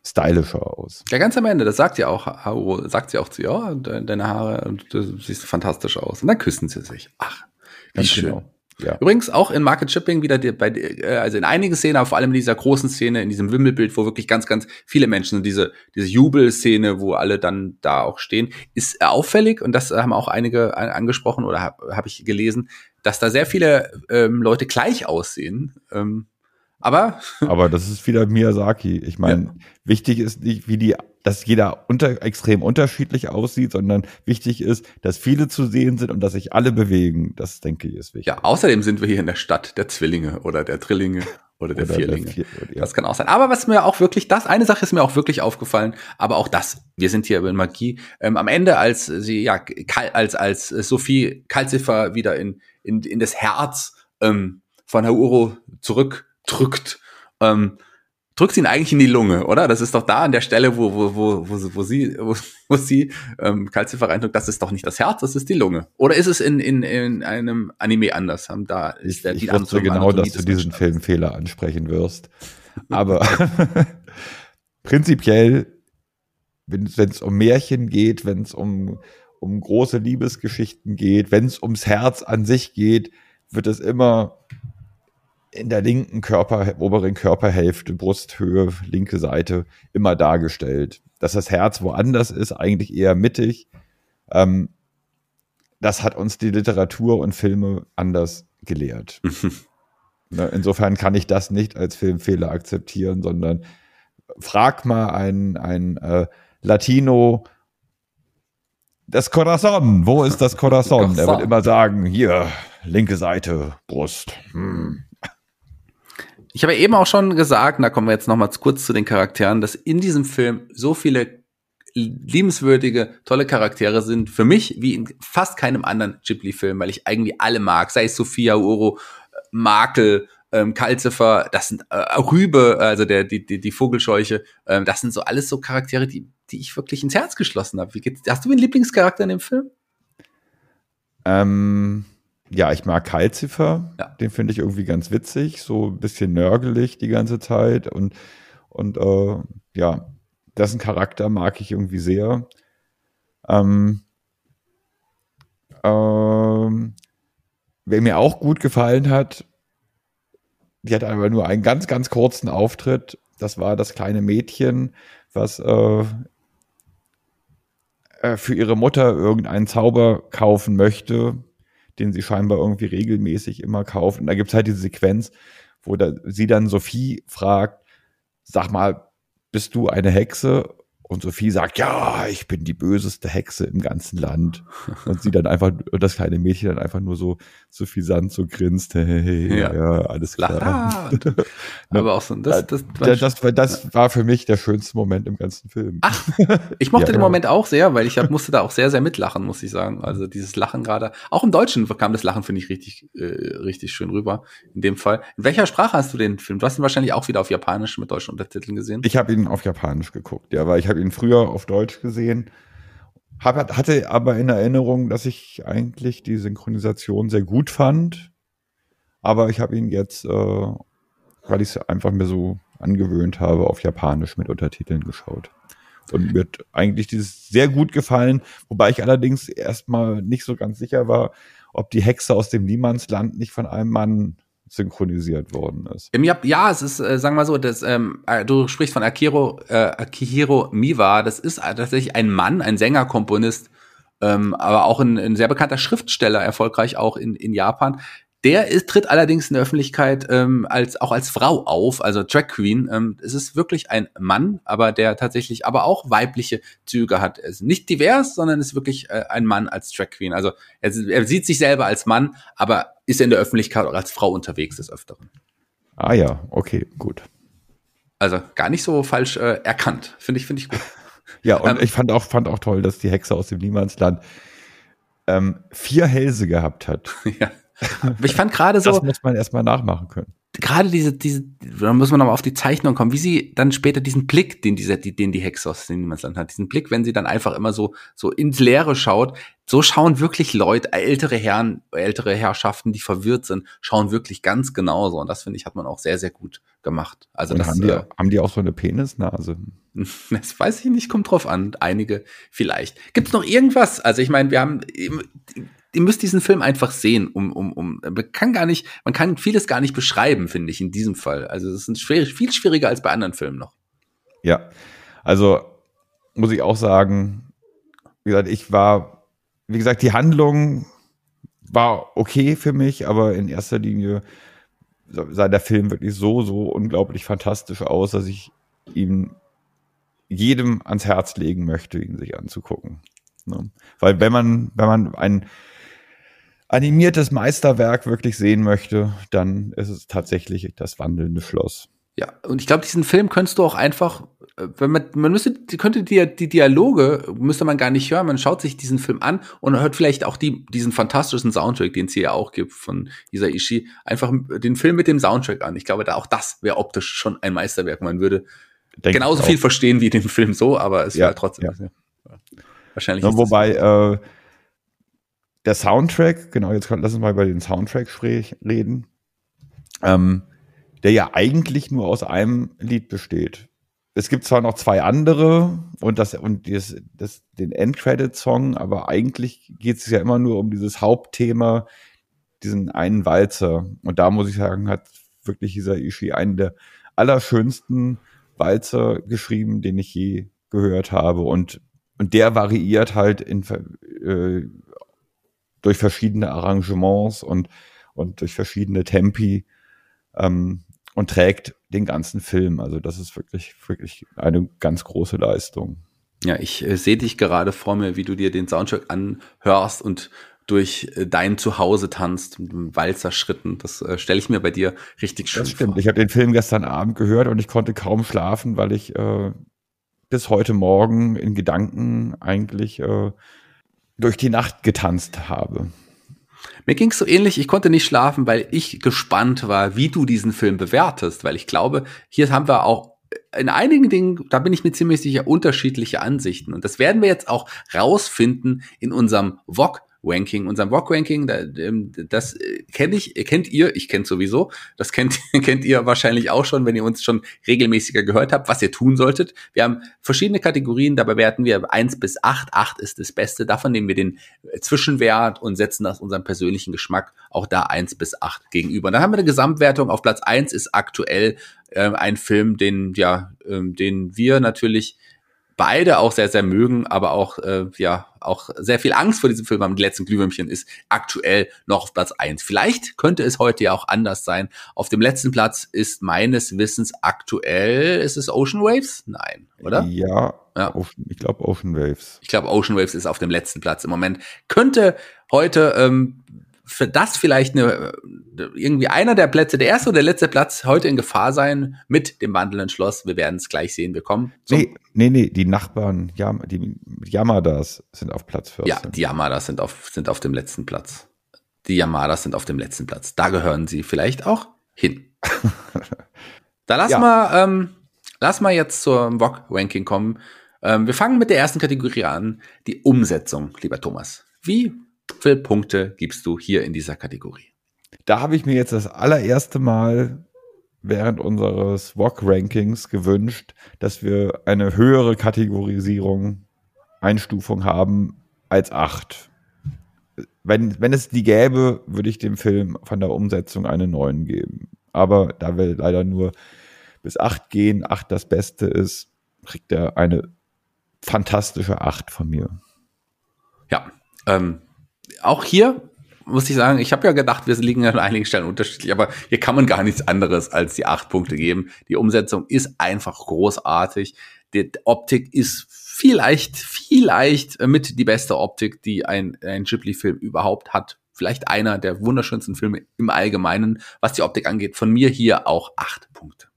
stylischer aus. Ja, ganz am Ende, das sagt ja auch, sagt sie auch zu ihr, oh, deine Haare, du siehst fantastisch aus. Und dann küssen sie sich. Ach, wie ganz schön. Genau. Ja. Übrigens auch in Market Shipping wieder bei, äh, also in einigen Szenen, aber vor allem in dieser großen Szene, in diesem Wimmelbild, wo wirklich ganz, ganz viele Menschen, diese, diese Jubelszene, wo alle dann da auch stehen, ist auffällig und das haben auch einige angesprochen oder habe hab ich gelesen, dass da sehr viele ähm, Leute gleich aussehen. Ähm, aber. Aber das ist wieder Miyazaki. Ich meine, ja. wichtig ist nicht, wie die dass jeder unter, extrem unterschiedlich aussieht, sondern wichtig ist, dass viele zu sehen sind und dass sich alle bewegen. Das denke ich ist wichtig. Ja, außerdem sind wir hier in der Stadt der Zwillinge oder der Drillinge oder der oder Vierlinge. Der Vier, ja. Das kann auch sein. Aber was mir auch wirklich, das eine Sache ist mir auch wirklich aufgefallen, aber auch das, wir sind hier über Magie. Ähm, am Ende, als sie, ja, als, als Sophie Kalziffer wieder in, in, in das Herz ähm, von Hauro zurückdrückt, ähm, drückt ihn eigentlich in die Lunge, oder? Das ist doch da an der Stelle, wo, wo, wo, wo, wo sie, wo, wo sie ähm, Kalziffer reindrückt, das ist doch nicht das Herz, das ist die Lunge. Oder ist es in, in, in einem Anime anders? Haben da ist der ich, ich wusste genau, dass du diesen Filmfehler ansprechen wirst. Aber prinzipiell, wenn es um Märchen geht, wenn es um, um große Liebesgeschichten geht, wenn es ums Herz an sich geht, wird es immer in der linken Körper, oberen Körperhälfte, Brusthöhe, linke Seite immer dargestellt. Dass das Herz woanders ist, eigentlich eher mittig. Ähm, das hat uns die Literatur und Filme anders gelehrt. Ne, insofern kann ich das nicht als Filmfehler akzeptieren, sondern frag mal ein, ein äh, Latino, das Corazon, wo ist das Corazon? Er wird immer sagen, hier, linke Seite, Brust. Hm. Ich habe eben auch schon gesagt, und da kommen wir jetzt noch mal kurz zu den Charakteren, dass in diesem Film so viele liebenswürdige, tolle Charaktere sind. Für mich wie in fast keinem anderen Ghibli-Film, weil ich irgendwie alle mag. Sei es Sophia Uro, Makel, ähm, Kalzifer, das sind äh, Rübe, also der die die, die Vogelscheuche. Ähm, das sind so alles so Charaktere, die die ich wirklich ins Herz geschlossen habe. Hast du einen Lieblingscharakter in dem Film? Ähm, ja, ich mag Kalzifer. Ja. Den finde ich irgendwie ganz witzig, so ein bisschen nörgelig die ganze Zeit und und äh, ja, dessen Charakter mag ich irgendwie sehr. Ähm, ähm, wer mir auch gut gefallen hat, die hat aber nur einen ganz, ganz kurzen Auftritt. Das war das kleine Mädchen, was äh, äh für ihre Mutter irgendeinen Zauber kaufen möchte den sie scheinbar irgendwie regelmäßig immer kauft. Und da gibt's halt diese Sequenz, wo da, sie dann Sophie fragt, sag mal, bist du eine Hexe? Und Sophie sagt, ja, ich bin die böseste Hexe im ganzen Land. Und sie dann einfach, und das kleine Mädchen dann einfach nur so suffisant so grinst, hey, ja. ja, alles klar. Aber auch so, das, das, das, das, das, das war für mich der schönste Moment im ganzen Film. Ach, ich mochte ja, den Moment auch sehr, weil ich hab, musste da auch sehr, sehr mitlachen, muss ich sagen. Also dieses Lachen gerade, auch im Deutschen kam das Lachen, finde ich, richtig, äh, richtig schön rüber. In dem Fall. In welcher Sprache hast du den Film? Du hast ihn wahrscheinlich auch wieder auf Japanisch mit deutschen Untertiteln gesehen. Ich habe ihn auf Japanisch geguckt, ja, weil ich habe ihn früher auf Deutsch gesehen. Hab, hatte aber in Erinnerung, dass ich eigentlich die Synchronisation sehr gut fand. Aber ich habe ihn jetzt, äh, weil ich es einfach mir so angewöhnt habe, auf Japanisch mit Untertiteln geschaut. Und mir hat eigentlich dieses sehr gut gefallen, wobei ich allerdings erstmal nicht so ganz sicher war, ob die Hexe aus dem Niemandsland nicht von einem Mann synchronisiert worden ist. Im Jap ja, es ist, äh, sagen wir mal so, das, ähm, äh, du sprichst von Akiro, äh, Akihiro Miwa, das ist tatsächlich ein Mann, ein Sänger, Komponist, ähm, aber auch ein, ein sehr bekannter Schriftsteller, erfolgreich auch in, in Japan, der ist, tritt allerdings in der Öffentlichkeit ähm, als auch als Frau auf, also Drag Queen. Ähm, es ist wirklich ein Mann, aber der tatsächlich aber auch weibliche Züge hat. Er ist nicht divers, sondern ist wirklich äh, ein Mann als Drag Queen. Also er, er, sieht sich selber als Mann, aber ist in der Öffentlichkeit auch als Frau unterwegs des Öfteren. Ah ja, okay, gut. Also gar nicht so falsch äh, erkannt. Finde ich, finde ich gut. Ja, und ähm, ich fand auch, fand auch toll, dass die Hexe aus dem Niemandsland ähm, vier Hälse gehabt hat. Ja. Ich fand gerade so. Das muss man erstmal nachmachen können gerade diese, diese, da muss man nochmal auf die Zeichnung kommen, wie sie dann später diesen Blick, den diese, den die Hexe aus dem Niemandsland hat, diesen Blick, wenn sie dann einfach immer so, so ins Leere schaut, so schauen wirklich Leute, ältere Herren, ältere Herrschaften, die verwirrt sind, schauen wirklich ganz genauso. Und das finde ich, hat man auch sehr, sehr gut gemacht. Also das, haben, die, äh, haben die auch so eine Penisnase? Das weiß ich nicht, kommt drauf an. Einige vielleicht. Gibt es noch irgendwas? Also ich meine, wir haben ihr müsst diesen Film einfach sehen, um, um, um, man kann gar nicht, man kann vieles gar nicht beschreiben, finde ich, in diesem Fall. Also es ist schwer, viel schwieriger als bei anderen Filmen noch. Ja, also muss ich auch sagen, wie gesagt, ich war, wie gesagt, die Handlung war okay für mich, aber in erster Linie sah der Film wirklich so, so unglaublich fantastisch aus, dass ich ihm jedem ans Herz legen möchte, ihn sich anzugucken. Ne? Weil wenn man, wenn man ein animiertes Meisterwerk wirklich sehen möchte, dann ist es tatsächlich das wandelnde Schloss. Ja, und ich glaube, diesen Film könntest du auch einfach, äh, wenn man, man müsste, könnte die, die Dialoge, müsste man gar nicht hören, man schaut sich diesen Film an und hört vielleicht auch die, diesen fantastischen Soundtrack, den es hier ja auch gibt von Isaishi, einfach den Film mit dem Soundtrack an. Ich glaube, da auch das wäre optisch schon ein Meisterwerk. Man würde Denk genauso viel verstehen wie den Film so, aber es ja, wäre trotzdem. Ja. Ja. Wahrscheinlich. Ja, wobei, äh, der Soundtrack, genau, jetzt lass uns mal über den Soundtrack reden, ähm, der ja eigentlich nur aus einem Lied besteht. Es gibt zwar noch zwei andere und das und das, das den Endcredit-Song, aber eigentlich geht es ja immer nur um dieses Hauptthema, diesen einen Walzer. Und da muss ich sagen, hat wirklich dieser Ishii einen der allerschönsten Walzer geschrieben, den ich je gehört habe. Und, und der variiert halt in, äh, durch verschiedene Arrangements und, und durch verschiedene Tempi ähm, und trägt den ganzen Film. Also das ist wirklich, wirklich eine ganz große Leistung. Ja, ich äh, sehe dich gerade vor mir, wie du dir den Soundtrack anhörst und durch äh, dein Zuhause tanzt, mit Walzerschritten. Das äh, stelle ich mir bei dir richtig schön das stimmt. vor. Ich habe den Film gestern Abend gehört und ich konnte kaum schlafen, weil ich äh, bis heute Morgen in Gedanken eigentlich äh, durch die Nacht getanzt habe. Mir ging es so ähnlich, ich konnte nicht schlafen, weil ich gespannt war, wie du diesen Film bewertest, weil ich glaube, hier haben wir auch in einigen Dingen, da bin ich mir ziemlich sicher, unterschiedliche Ansichten. Und das werden wir jetzt auch rausfinden in unserem VOG Ranking, unserem Rock Ranking, ähm, das äh, kenne ich, kennt ihr, ich kenne sowieso, das kennt, kennt ihr wahrscheinlich auch schon, wenn ihr uns schon regelmäßiger gehört habt, was ihr tun solltet. Wir haben verschiedene Kategorien, dabei werten wir eins bis acht. Acht ist das Beste, davon nehmen wir den äh, Zwischenwert und setzen das unserem persönlichen Geschmack auch da eins bis acht gegenüber. dann haben wir eine Gesamtwertung, auf Platz eins ist aktuell äh, ein Film, den, ja, äh, den wir natürlich beide auch sehr, sehr mögen, aber auch, äh, ja, auch sehr viel Angst vor diesem Film haben. Die letzten Glühwürmchen ist aktuell noch auf Platz eins. Vielleicht könnte es heute ja auch anders sein. Auf dem letzten Platz ist meines Wissens aktuell, ist es Ocean Waves? Nein, oder? Ja, ja. Ich glaube Ocean Waves. Ich glaube Ocean Waves ist auf dem letzten Platz im Moment. Könnte heute ähm, für das vielleicht eine, irgendwie einer der Plätze, der erste oder der letzte Platz heute in Gefahr sein mit dem wandelnden Schloss. Wir werden es gleich sehen. Wir kommen. Nee, nee, nee, die Nachbarn, Yam die Yamadas sind auf Platz 14. Ja, die Yamadas sind auf, sind auf dem letzten Platz. Die Yamadas sind auf dem letzten Platz. Da gehören sie vielleicht auch hin. da lass ja. mal, ähm, lass mal jetzt zur VOG-Ranking kommen. Ähm, wir fangen mit der ersten Kategorie an, die Umsetzung, lieber Thomas. Wie viele Punkte gibst du hier in dieser Kategorie? Da habe ich mir jetzt das allererste Mal während unseres VOG-Rankings gewünscht, dass wir eine höhere Kategorisierung, Einstufung haben als acht. Wenn, wenn es die gäbe, würde ich dem Film von der Umsetzung eine neun geben. Aber da wir leider nur bis acht gehen, acht das Beste ist, kriegt er eine fantastische acht von mir. Ja, ähm, auch hier muss ich sagen, ich habe ja gedacht, wir liegen an einigen Stellen unterschiedlich, aber hier kann man gar nichts anderes als die acht Punkte geben. Die Umsetzung ist einfach großartig. Die Optik ist vielleicht, vielleicht mit die beste Optik, die ein, ein Ghibli-Film überhaupt hat. Vielleicht einer der wunderschönsten Filme im Allgemeinen, was die Optik angeht. Von mir hier auch acht Punkte.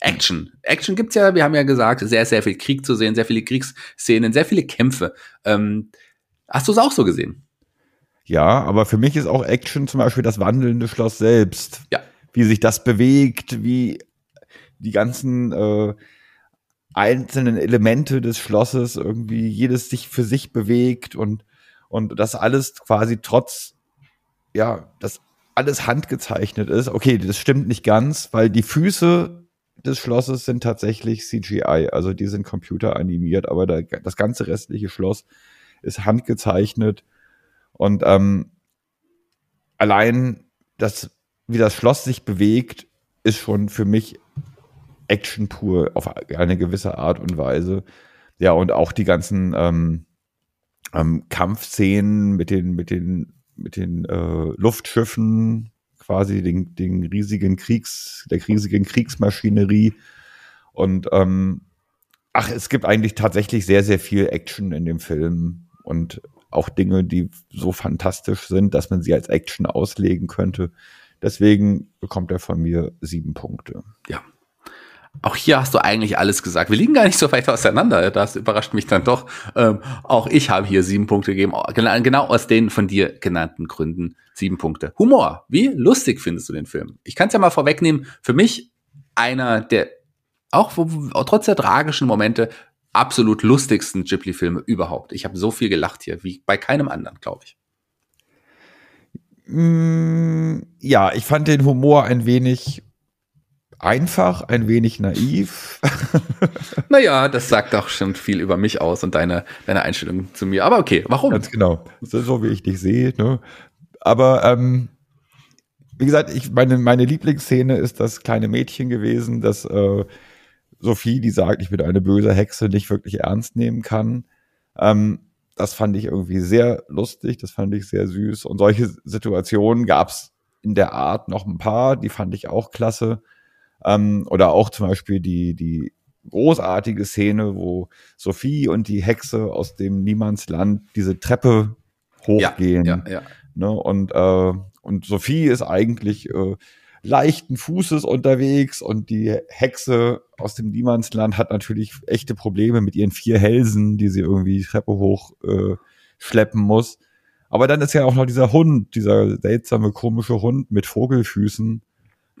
Action. Action gibt's ja, wir haben ja gesagt, sehr, sehr viel Krieg zu sehen, sehr viele Kriegsszenen, sehr viele Kämpfe. Ähm, hast du es auch so gesehen? Ja, aber für mich ist auch Action zum Beispiel das wandelnde Schloss selbst. Ja. Wie sich das bewegt, wie die ganzen äh, einzelnen Elemente des Schlosses irgendwie jedes sich für sich bewegt und und das alles quasi trotz ja, das alles handgezeichnet ist. Okay, das stimmt nicht ganz, weil die Füße des Schlosses sind tatsächlich CGI, also die sind computeranimiert, aber da, das ganze restliche Schloss ist handgezeichnet und ähm, allein das, wie das Schloss sich bewegt, ist schon für mich Action pur auf eine gewisse Art und Weise. Ja, und auch die ganzen ähm, ähm, Kampfszenen mit den, mit den, mit den äh, Luftschiffen, quasi den, den riesigen Kriegs, der riesigen Kriegsmaschinerie. Und ähm, ach, es gibt eigentlich tatsächlich sehr, sehr viel Action in dem Film und auch Dinge, die so fantastisch sind, dass man sie als Action auslegen könnte. Deswegen bekommt er von mir sieben Punkte. Ja, auch hier hast du eigentlich alles gesagt. Wir liegen gar nicht so weit auseinander. Das überrascht mich dann doch. Ähm, auch ich habe hier sieben Punkte gegeben. Genau aus den von dir genannten Gründen sieben Punkte. Humor. Wie lustig findest du den Film? Ich kann es ja mal vorwegnehmen. Für mich einer der, auch, auch trotz der tragischen Momente, absolut lustigsten Ghibli-Filme überhaupt. Ich habe so viel gelacht hier, wie bei keinem anderen, glaube ich. Mm, ja, ich fand den Humor ein wenig einfach, ein wenig naiv. naja, das sagt auch schon viel über mich aus und deine, deine Einstellung zu mir. Aber okay, warum? Ganz genau. So, so wie ich dich sehe. Ne? Aber ähm, wie gesagt, ich, meine, meine Lieblingsszene ist das kleine Mädchen gewesen, das äh, Sophie, die sagt, ich bin eine böse Hexe, nicht wirklich ernst nehmen kann. Ähm, das fand ich irgendwie sehr lustig, das fand ich sehr süß. Und solche Situationen gab es in der Art noch ein paar, die fand ich auch klasse. Ähm, oder auch zum Beispiel die, die großartige Szene, wo Sophie und die Hexe aus dem Niemandsland diese Treppe hochgehen. Ja, ja, ja. Ne? Und, äh, und Sophie ist eigentlich äh, leichten Fußes unterwegs und die Hexe aus dem Niemandsland hat natürlich echte Probleme mit ihren vier Hälsen, die sie irgendwie die Treppe hoch äh, schleppen muss. Aber dann ist ja auch noch dieser Hund, dieser seltsame, komische Hund mit Vogelfüßen,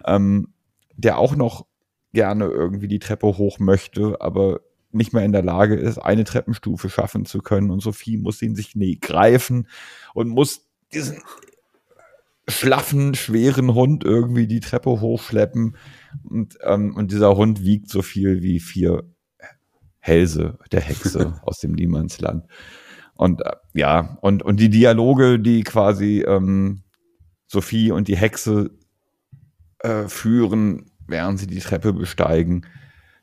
ähm, der auch noch gerne irgendwie die Treppe hoch möchte, aber nicht mehr in der Lage ist, eine Treppenstufe schaffen zu können. Und Sophie muss ihn sich nee, greifen und muss diesen schlaffen, schweren Hund irgendwie die Treppe hochschleppen. Und, ähm, und dieser Hund wiegt so viel wie vier Hälse der Hexe aus dem Niemandsland. Und äh, ja, und, und die Dialoge, die quasi ähm, Sophie und die Hexe äh, führen, während sie die Treppe besteigen.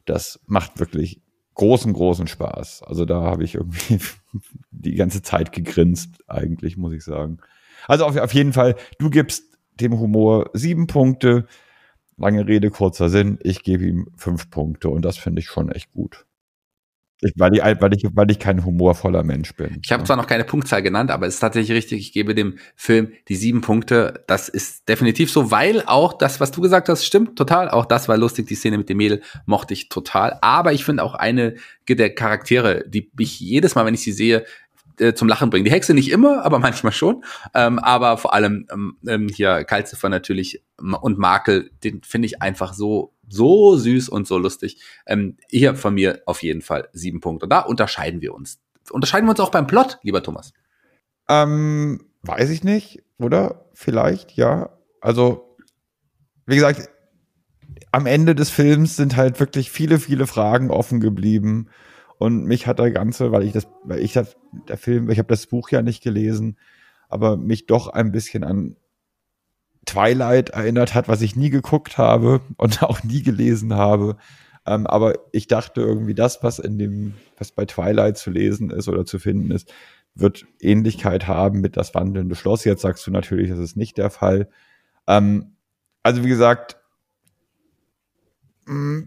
Das macht wirklich großen, großen Spaß. Also da habe ich irgendwie die ganze Zeit gegrinst, eigentlich, muss ich sagen. Also auf, auf jeden Fall, du gibst dem Humor sieben Punkte. Lange Rede, kurzer Sinn. Ich gebe ihm fünf Punkte und das finde ich schon echt gut. Ich, weil, ich, weil, ich, weil ich kein humorvoller Mensch bin. Ich habe zwar noch keine Punktzahl genannt, aber es ist tatsächlich richtig, ich gebe dem Film die sieben Punkte. Das ist definitiv so, weil auch das, was du gesagt hast, stimmt total. Auch das war lustig, die Szene mit dem Mädel mochte ich total. Aber ich finde auch eine der Charaktere, die mich jedes Mal, wenn ich sie sehe, äh, zum Lachen bringen. Die Hexe nicht immer, aber manchmal schon. Ähm, aber vor allem ähm, ähm hier Kalziffer natürlich und Makel, den finde ich einfach so so süß und so lustig. Ähm, hier von mir auf jeden Fall sieben Punkte. Da unterscheiden wir uns. Unterscheiden wir uns auch beim Plot, lieber Thomas? Ähm, weiß ich nicht, oder? Vielleicht, ja. Also, wie gesagt, am Ende des Films sind halt wirklich viele, viele Fragen offen geblieben. Und mich hat der ganze, weil ich das, weil ich das, der Film, ich habe das Buch ja nicht gelesen, aber mich doch ein bisschen an Twilight erinnert hat, was ich nie geguckt habe und auch nie gelesen habe. Ähm, aber ich dachte irgendwie, das, was in dem, was bei Twilight zu lesen ist oder zu finden ist, wird Ähnlichkeit haben mit das wandelnde Schloss. Jetzt sagst du natürlich, das ist nicht der Fall. Ähm, also wie gesagt, mm,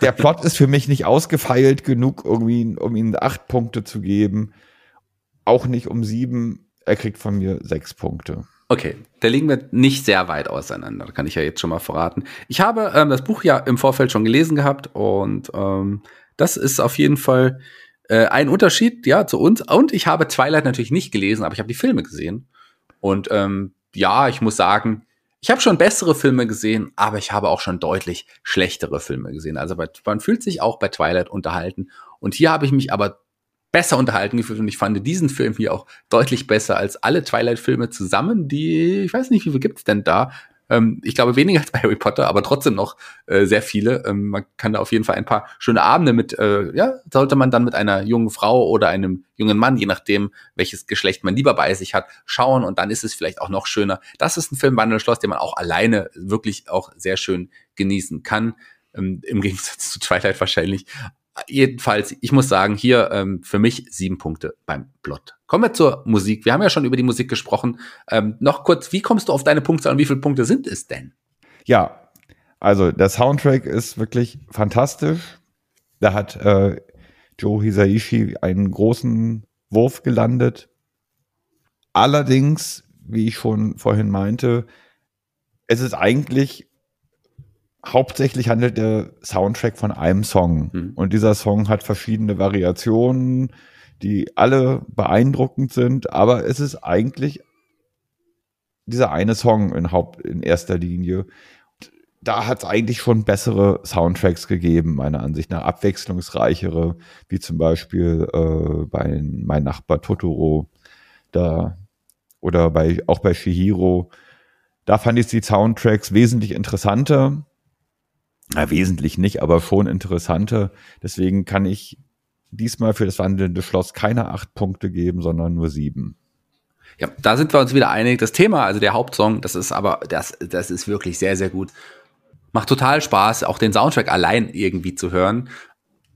der Plot ist für mich nicht ausgefeilt genug, irgendwie, um ihm acht Punkte zu geben. Auch nicht um sieben. Er kriegt von mir sechs Punkte. Okay, da liegen wir nicht sehr weit auseinander, kann ich ja jetzt schon mal verraten. Ich habe ähm, das Buch ja im Vorfeld schon gelesen gehabt und ähm, das ist auf jeden Fall äh, ein Unterschied, ja, zu uns. Und ich habe Twilight natürlich nicht gelesen, aber ich habe die Filme gesehen. Und ähm, ja, ich muss sagen, ich habe schon bessere Filme gesehen, aber ich habe auch schon deutlich schlechtere Filme gesehen. Also man fühlt sich auch bei Twilight unterhalten. Und hier habe ich mich aber besser unterhalten gefühlt und ich fand diesen Film hier auch deutlich besser als alle Twilight-Filme zusammen, die, ich weiß nicht, wie viel gibt's denn da? Ähm, ich glaube weniger als bei Harry Potter, aber trotzdem noch äh, sehr viele. Ähm, man kann da auf jeden Fall ein paar schöne Abende mit, äh, ja, sollte man dann mit einer jungen Frau oder einem jungen Mann, je nachdem, welches Geschlecht man lieber bei sich hat, schauen und dann ist es vielleicht auch noch schöner. Das ist ein Film Wandelschloss, den man auch alleine wirklich auch sehr schön genießen kann. Ähm, Im Gegensatz zu Twilight wahrscheinlich. Jedenfalls, ich muss sagen, hier ähm, für mich sieben Punkte beim Plot. Kommen wir zur Musik. Wir haben ja schon über die Musik gesprochen. Ähm, noch kurz, wie kommst du auf deine Punkte und wie viele Punkte sind es denn? Ja, also der Soundtrack ist wirklich fantastisch. Da hat äh, Joe Hisaishi einen großen Wurf gelandet. Allerdings, wie ich schon vorhin meinte, es ist eigentlich hauptsächlich handelt der Soundtrack von einem Song. Mhm. Und dieser Song hat verschiedene Variationen, die alle beeindruckend sind, aber es ist eigentlich dieser eine Song in Haupt, in erster Linie. Da hat es eigentlich schon bessere Soundtracks gegeben, meiner Ansicht nach, abwechslungsreichere, wie zum Beispiel äh, bei Mein Nachbar Totoro, da oder bei auch bei Shihiro. Da fand ich die Soundtracks wesentlich interessanter na, wesentlich nicht, aber schon interessanter. Deswegen kann ich diesmal für das wandelnde Schloss keine acht Punkte geben, sondern nur sieben. Ja, da sind wir uns wieder einig. Das Thema, also der Hauptsong, das ist aber, das, das ist wirklich sehr, sehr gut. Macht total Spaß, auch den Soundtrack allein irgendwie zu hören.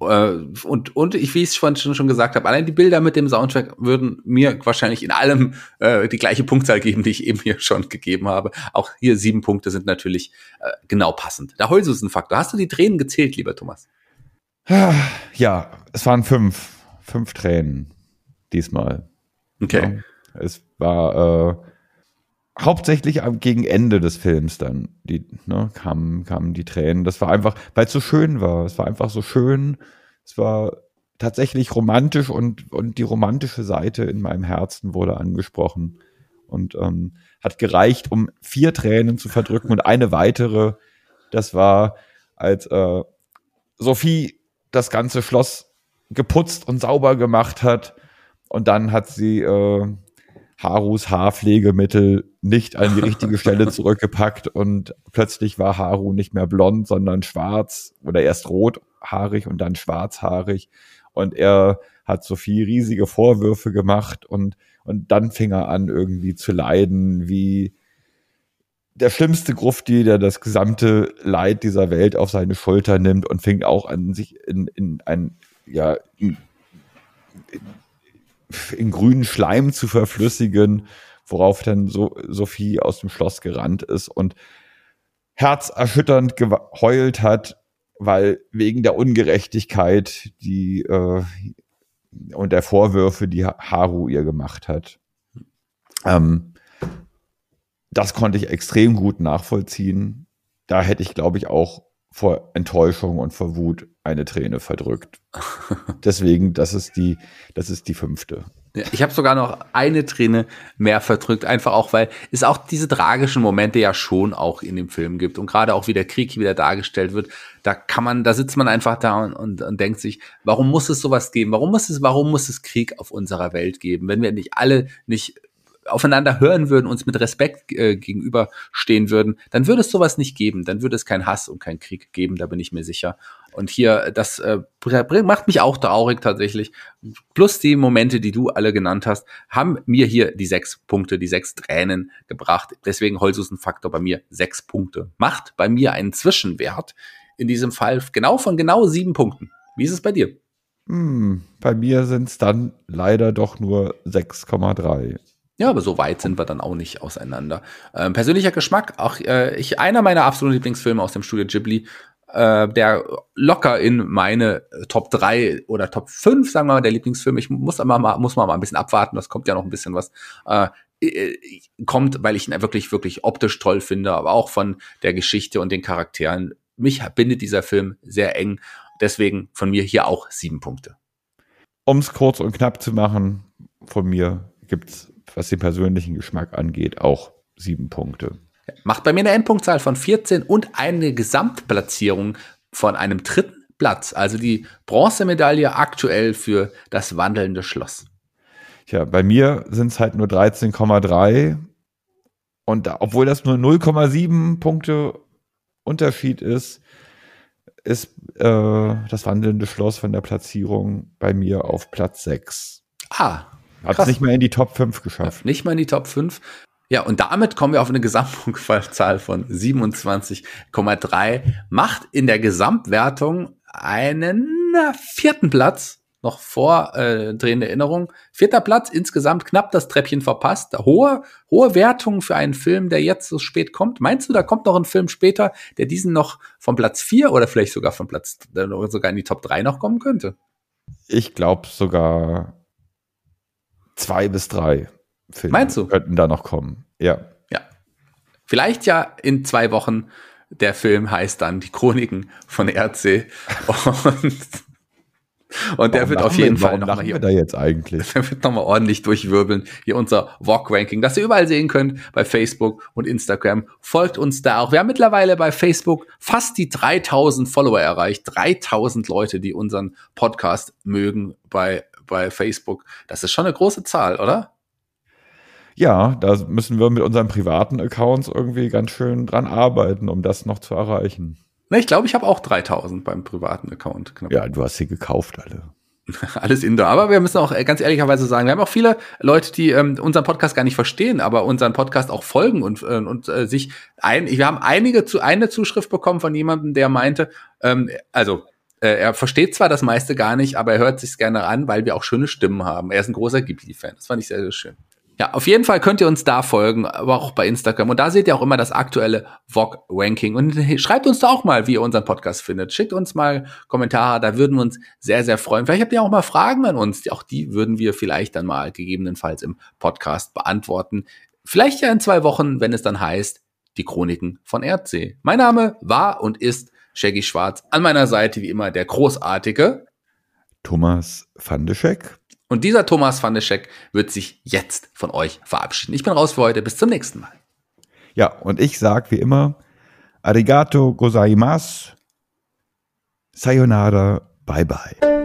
Äh, und, und ich, wie ich es schon, schon gesagt habe, allein die Bilder mit dem Soundtrack würden mir wahrscheinlich in allem äh, die gleiche Punktzahl geben, die ich eben hier schon gegeben habe. Auch hier sieben Punkte sind natürlich äh, genau passend. Der Heulsusen-Faktor. Hast du die Tränen gezählt, lieber Thomas? Ja, es waren fünf. Fünf Tränen diesmal. Okay. Ja, es war äh, hauptsächlich gegen Ende des Films dann die ne, kamen kamen die Tränen. Das war einfach, weil es so schön war. Es war einfach so schön. Es war tatsächlich romantisch und und die romantische Seite in meinem Herzen wurde angesprochen und ähm, hat gereicht, um vier Tränen zu verdrücken und eine weitere. Das war als äh, Sophie das ganze Schloss geputzt und sauber gemacht hat und dann hat sie äh, Harus Haarpflegemittel nicht an die richtige Stelle zurückgepackt und plötzlich war Haru nicht mehr blond, sondern schwarz oder erst rothaarig und dann schwarzhaarig und er hat Sophie riesige Vorwürfe gemacht und und dann fing er an irgendwie zu leiden wie der schlimmste Grufti, der das gesamte Leid dieser Welt auf seine Schulter nimmt und fing auch an sich in, in ein ja in, in, in grünen Schleim zu verflüssigen, worauf dann so Sophie aus dem Schloss gerannt ist und herzerschütternd geheult hat, weil wegen der Ungerechtigkeit, die äh, und der Vorwürfe, die Haru ihr gemacht hat. Ähm, das konnte ich extrem gut nachvollziehen. Da hätte ich, glaube ich, auch vor Enttäuschung und vor Wut eine Träne verdrückt. Deswegen, das ist die, das ist die fünfte. Ich habe sogar noch eine Träne mehr verdrückt, einfach auch, weil es auch diese tragischen Momente ja schon auch in dem Film gibt und gerade auch wie der Krieg wieder dargestellt wird, da kann man, da sitzt man einfach da und, und, und denkt sich, warum muss es sowas geben? Warum muss es, warum muss es Krieg auf unserer Welt geben? Wenn wir nicht alle nicht aufeinander hören würden, uns mit Respekt äh, gegenüberstehen würden, dann würde es sowas nicht geben. Dann würde es keinen Hass und keinen Krieg geben, da bin ich mir sicher. Und hier, das äh, macht mich auch traurig tatsächlich. Plus die Momente, die du alle genannt hast, haben mir hier die sechs Punkte, die sechs Tränen gebracht. Deswegen Holzusen-Faktor bei mir sechs Punkte. Macht bei mir einen Zwischenwert. In diesem Fall genau von genau sieben Punkten. Wie ist es bei dir? Hm, bei mir sind es dann leider doch nur 6,3. Ja, aber so weit sind wir dann auch nicht auseinander. Ähm, persönlicher Geschmack, auch äh, ich einer meiner absoluten Lieblingsfilme aus dem Studio Ghibli, äh, der locker in meine Top 3 oder Top 5, sagen wir mal, der Lieblingsfilme. Ich muss mal, muss mal ein bisschen abwarten, das kommt ja noch ein bisschen was. Äh, äh, kommt, weil ich ihn wirklich, wirklich optisch toll finde, aber auch von der Geschichte und den Charakteren. Mich bindet dieser Film sehr eng. Deswegen von mir hier auch sieben Punkte. Um es kurz und knapp zu machen, von mir gibt's, was den persönlichen Geschmack angeht, auch sieben Punkte. Macht bei mir eine Endpunktzahl von 14 und eine Gesamtplatzierung von einem dritten Platz. Also die Bronzemedaille aktuell für das wandelnde Schloss. Tja, bei mir sind es halt nur 13,3. Und da, obwohl das nur 0,7 Punkte Unterschied ist, ist äh, das wandelnde Schloss von der Platzierung bei mir auf Platz 6. Ah. Hat es nicht mal in die Top 5 geschafft. Nicht mal in die Top 5. Ja, und damit kommen wir auf eine Gesamtpunktzahl von 27,3. Macht in der Gesamtwertung einen vierten Platz noch vor äh, drehende Erinnerung. Vierter Platz, insgesamt knapp das Treppchen verpasst. Hohe, hohe Wertungen für einen Film, der jetzt so spät kommt. Meinst du, da kommt noch ein Film später, der diesen noch von Platz vier oder vielleicht sogar von Platz, äh, sogar in die Top drei noch kommen könnte? Ich glaube sogar zwei bis drei Filme Meinst du? könnten da noch kommen. Ja. Ja. Vielleicht ja in zwei Wochen. Der Film heißt dann Die Chroniken von RC. Und und der wird auf jeden wir, Fall nochmal hier. da jetzt eigentlich? Der wird nochmal ordentlich durchwirbeln. Hier unser Walk-Ranking, das ihr überall sehen könnt bei Facebook und Instagram. Folgt uns da auch. Wir haben mittlerweile bei Facebook fast die 3000 Follower erreicht. 3000 Leute, die unseren Podcast mögen bei, bei Facebook. Das ist schon eine große Zahl, oder? Ja, da müssen wir mit unseren privaten Accounts irgendwie ganz schön dran arbeiten, um das noch zu erreichen. Ne, ich glaube, ich habe auch 3000 beim privaten Account. Knapp. Ja, du hast sie gekauft alle. Alles Indoor. Aber wir müssen auch äh, ganz ehrlicherweise sagen, wir haben auch viele Leute, die ähm, unseren Podcast gar nicht verstehen, aber unseren Podcast auch folgen und, äh, und äh, sich ein. Wir haben einige zu eine Zuschrift bekommen von jemandem, der meinte, ähm, also äh, er versteht zwar das meiste gar nicht, aber er hört sich gerne an, weil wir auch schöne Stimmen haben. Er ist ein großer Ghibli-Fan. Das fand ich sehr, sehr schön. Ja, auf jeden Fall könnt ihr uns da folgen, aber auch bei Instagram. Und da seht ihr auch immer das aktuelle VOG-Ranking. Und schreibt uns da auch mal, wie ihr unseren Podcast findet. Schickt uns mal Kommentare, da würden wir uns sehr, sehr freuen. Vielleicht habt ihr auch mal Fragen an uns. Auch die würden wir vielleicht dann mal gegebenenfalls im Podcast beantworten. Vielleicht ja in zwei Wochen, wenn es dann heißt, die Chroniken von RC. Mein Name war und ist Shaggy Schwarz. An meiner Seite wie immer der großartige Thomas van de Scheck. Und dieser Thomas van der Scheck wird sich jetzt von euch verabschieden. Ich bin raus für heute. Bis zum nächsten Mal. Ja, und ich sag wie immer, arigato gozaimasu, sayonara, bye bye.